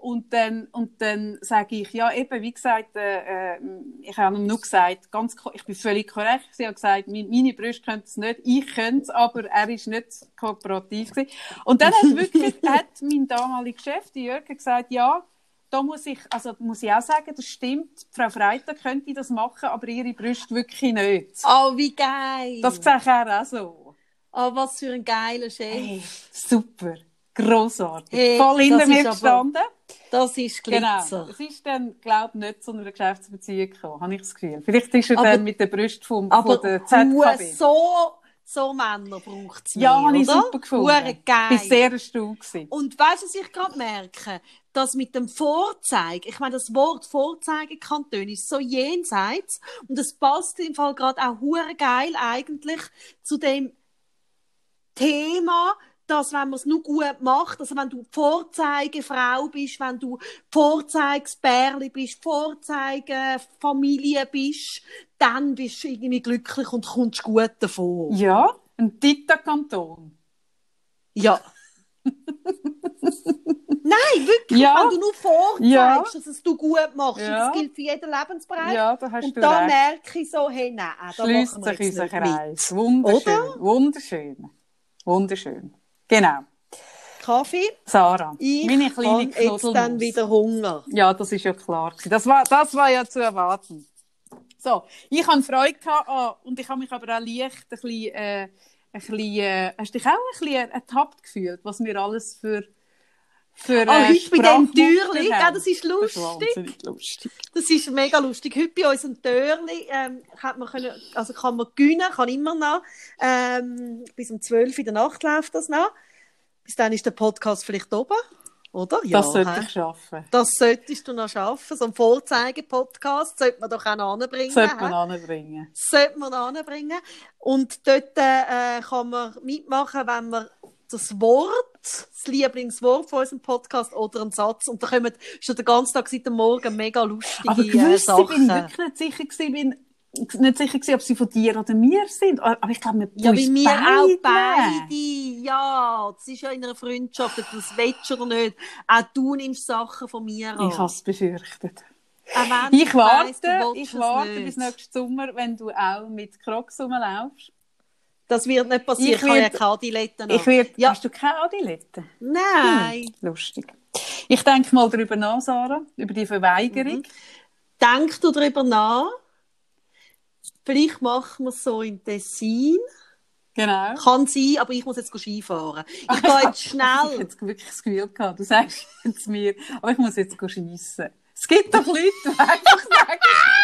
Und dann, und dann sage ich, ja, eben, wie gesagt, äh, äh, ich habe ihm nur gesagt, ganz, ich bin völlig korrekt. Sie hat gesagt, mein- meine Brüste können es nicht, ich könnte es, aber er ist nicht kooperativ gewesen. Und dann hat wirklich, hat mein damaliger Chef, die Jürgen, gesagt, ja, da muss ich, also muss ich auch sagen, das stimmt, Frau Freitag könnte das machen, aber ihre Brüste wirklich nicht. Oh, wie geil. Das sehe er auch so. Oh, was für ein geiler Chef. Hey, super, grossartig. Hey, Voll hinter mir gestanden. Das ist Genau. Glitzer. Es ist dann, glaube ich, nicht zu einer Geschäftsbeziehung gekommen, habe ich das Gefühl. Vielleicht ist er Aber- dann mit der Brust vom, Aber von der ZKB. so, so Männer braucht es ja, habe ich super gefunden. Geil. Ich war sehr erstaunt. gewesen. Und weißt du, was ich gerade merke? Das mit dem Vorzeig, ich meine, das Wort Vorzeigekanton ist so jenseits und es passt im Fall gerade auch hure geil eigentlich zu dem Thema, dass wenn man es nur gut macht, also wenn du Vorzeigefrau bist, wenn du Vorzeigsbärli bist, Vorzeigefamilie bist, dann bist du irgendwie glücklich und kommst gut davon. Ja, ein Tita-Kanton. Ja. Nein, wirklich, Ja. wenn du nur vorzeigst, Ja. dass es du gut machst. Ja. Das gilt für jeden Lebensbereich. Ja, da hast und du da recht. merke ich so, hey, nein, da Schließt machen wir sich unser Kreis. Wunderschön. Oder? Wunderschön. Wunderschön. Genau. Kaffee, Sarah, ich meine kleine habe jetzt dann wieder Hunger. Ja, das ist ja klar. Das war, das war ja zu erwarten. So, ich hatte Freude gehabt, ah, und ich habe mich aber auch leicht ein bisschen, äh, ein bisschen äh, hast du dich auch ein bisschen ertappt gefühlt, was wir alles für, für Ah, äh, heute bei dem Türli, ja, das ist Das ist lustig. lustig. Das ist mega lustig. Heute bei unserem Törli ähm, hat man können, also kann man gewinnen, kann immer noch. Ähm, bis um 12 Uhr in der Nacht läuft das noch. Bis dann ist der Podcast vielleicht oben, oder? Das sollte ich schaffen. Das solltest du noch schaffen. So einen Vorzeige-Podcast sollte man doch auch noch anbringen. Sollte man anbringen. sollte man anbringen. Und dort äh, kann man mitmachen, wenn man das Wort, das Lieblingswort von unserem Podcast oder einen Satz, und da kommen schon den ganzen Tag seit dem Morgen mega lustige Aber äh, gewusst, Sachen. bin ich wirklich nicht sicher gewesen, bin, nicht sicher gewesen, ob sie von dir oder mir sind. Aber ich glaube, wir Ja, bei mir auch beide. beide. Ja, das ist ja in einer Freundschaft, ob du das willst oder nicht. Auch du nimmst Sachen von mir an. Ich habe es befürchtet. Wenn Ich weiss, warte, willst ich warte nicht. bis nächsten Sommer, wenn du auch mit Crocs rumlaufst. Das wird nicht passieren. Ich Ich, habe ja keine Adiletten Ich will, Ja. Hast du keine Adiletten? Nein. Lustig. Ich denke mal darüber nach, Sarah, über die Verweigerung. Mhm. Denk du darüber nach. Vielleicht machen wir es so in Tessin. Genau. Kann sein, aber ich muss jetzt Skifahren. Ich gehe jetzt Ich habe schnell. jetzt wirklich das Gefühl gehabt, du sagst jetzt mir, aber ich muss jetzt schiessen. Es gibt doch Leute, die einfach sagen,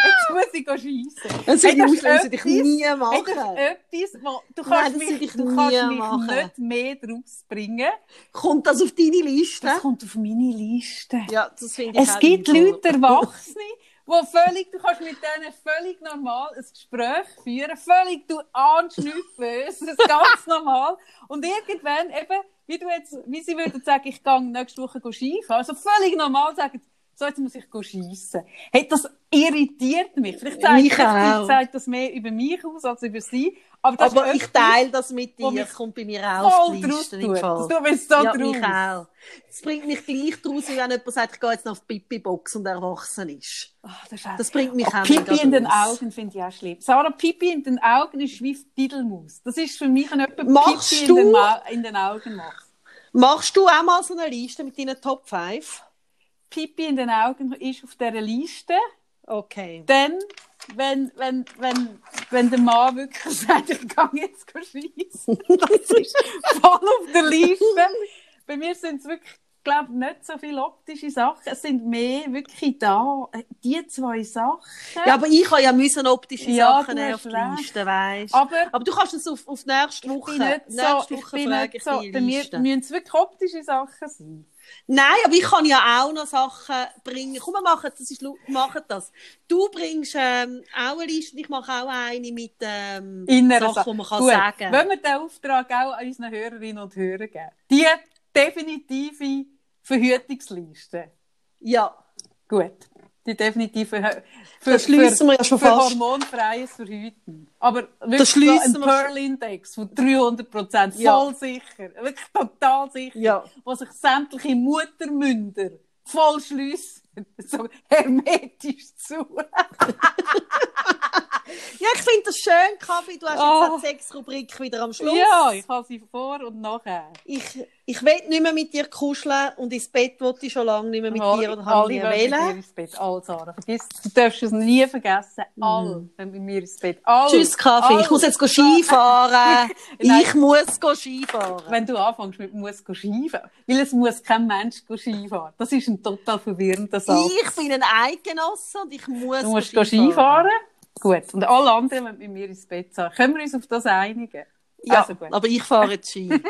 jetzt muss ich schiessen. Das Hey, würde das ich nie machen. etwas, wo, du Nein, kannst das mich, du kannst mich machen. nicht mehr draus bringen. Kommt das auf deine Liste? Das kommt auf meine Liste. Ja, das finde ich Es gibt. Leute, Erwachsene, wo völlig, du kannst mit denen völlig normal ein Gespräch führen, völlig, du ahnst nichts Böses, ganz normal. Und irgendwann eben, wie du jetzt, wie sie würden sagen, ich gehe nächste Woche Skifahren, also völlig normal sagen, so jetzt muss ich schiessen. Hey, das irritiert mich. Vielleicht sagt, Mich vielleicht sagt das mehr über mich aus als über sie. Aber, das Aber ich teile das mit dir. Es kommt bei mir auch auf voll die Liste. tut. Das tut mich so ja, draus. mich auch. Es bringt mich gleich draus, wie wenn jemand sagt, ich gehe jetzt noch auf die Pipi-Box und erwachsen ist. Ah, das, ist Das bringt mich Oh, auch Pipi mega in den. Augen finde ich auch schlimm. Sarah, Pipi in den Augen ist wie Diddlemus. Das ist für mich ein jemand Machst Pipi in den, in den Augen macht. Machst du auch mal so eine Liste mit deinen Top 5? Pipi in den Augen ist auf dieser Liste. Okay. Dann wenn, wenn, wenn, wenn der Mann wirklich sagt, ich gehe jetzt schiessen. Das ist voll auf der Liste. Bei mir sind es wirklich, glaube nicht so viele optische Sachen. Es sind mehr wirklich da, äh, die zwei Sachen. Ja, aber ich habe ja müssen optische Ja, Sachen auf die. Liste, weißt Aber Aber du kannst es auf, auf nächste ich Woche, bin nicht so, nächste ich Woche bin frage nicht ich so, bei mir müssen es wirklich optische Sachen sein. Nein, aber ich kann ja auch noch Sachen bringen. Komm, wir machen das. Ist, machen das. Du bringst ähm, auch eine Liste ich mache auch eine mit ähm, Innere Sachen, die man kann Gut, sagen Wenn wir den Auftrag auch an unseren Hörerinnen und Hörern geben. Die definitive Verhütungsliste. Ja, Gut. Die definitive Hö- für, Das schliessen wir ja schon für fast. hormonfreies Verhüten. Aber wirklich ein. Pearl-Index von 300 Prozent. Ja. Voll sicher. Wirklich total sicher. Ja. Wo sich sämtliche Muttermünder voll schliessen. So hermetisch zu. ja ich finde das schön, Kaffee. Du hast Oh. jetzt auch die Sexrubrik wieder am Schluss. Ja, ich habe sie vor und nachher. Ich, ich will nicht mehr mit dir kuscheln und ins Bett wollte ich schon lange nicht mehr mit dir oder habe nie wählen. ins Bett. Alle, Sarah. Vergiss, du darfst es nie vergessen. Alle wollen mit mir ins Bett. Alle. Tschüss, Kaffee. Ich muss jetzt go Skifahren. Ich muss go Skifahren. Wenn du anfängst mit muss go Skifahren, weil es muss kein Mensch go Skifahren. Das ist ein total verwirrender Satz. Ich bin ein Eidgenosse und ich muss Du musst go Skifahren. Gut. Und alle anderen wollen mit mir ins Bett sein. Können wir uns auf das einigen? Ja, Also aber ich fahre jetzt Ski.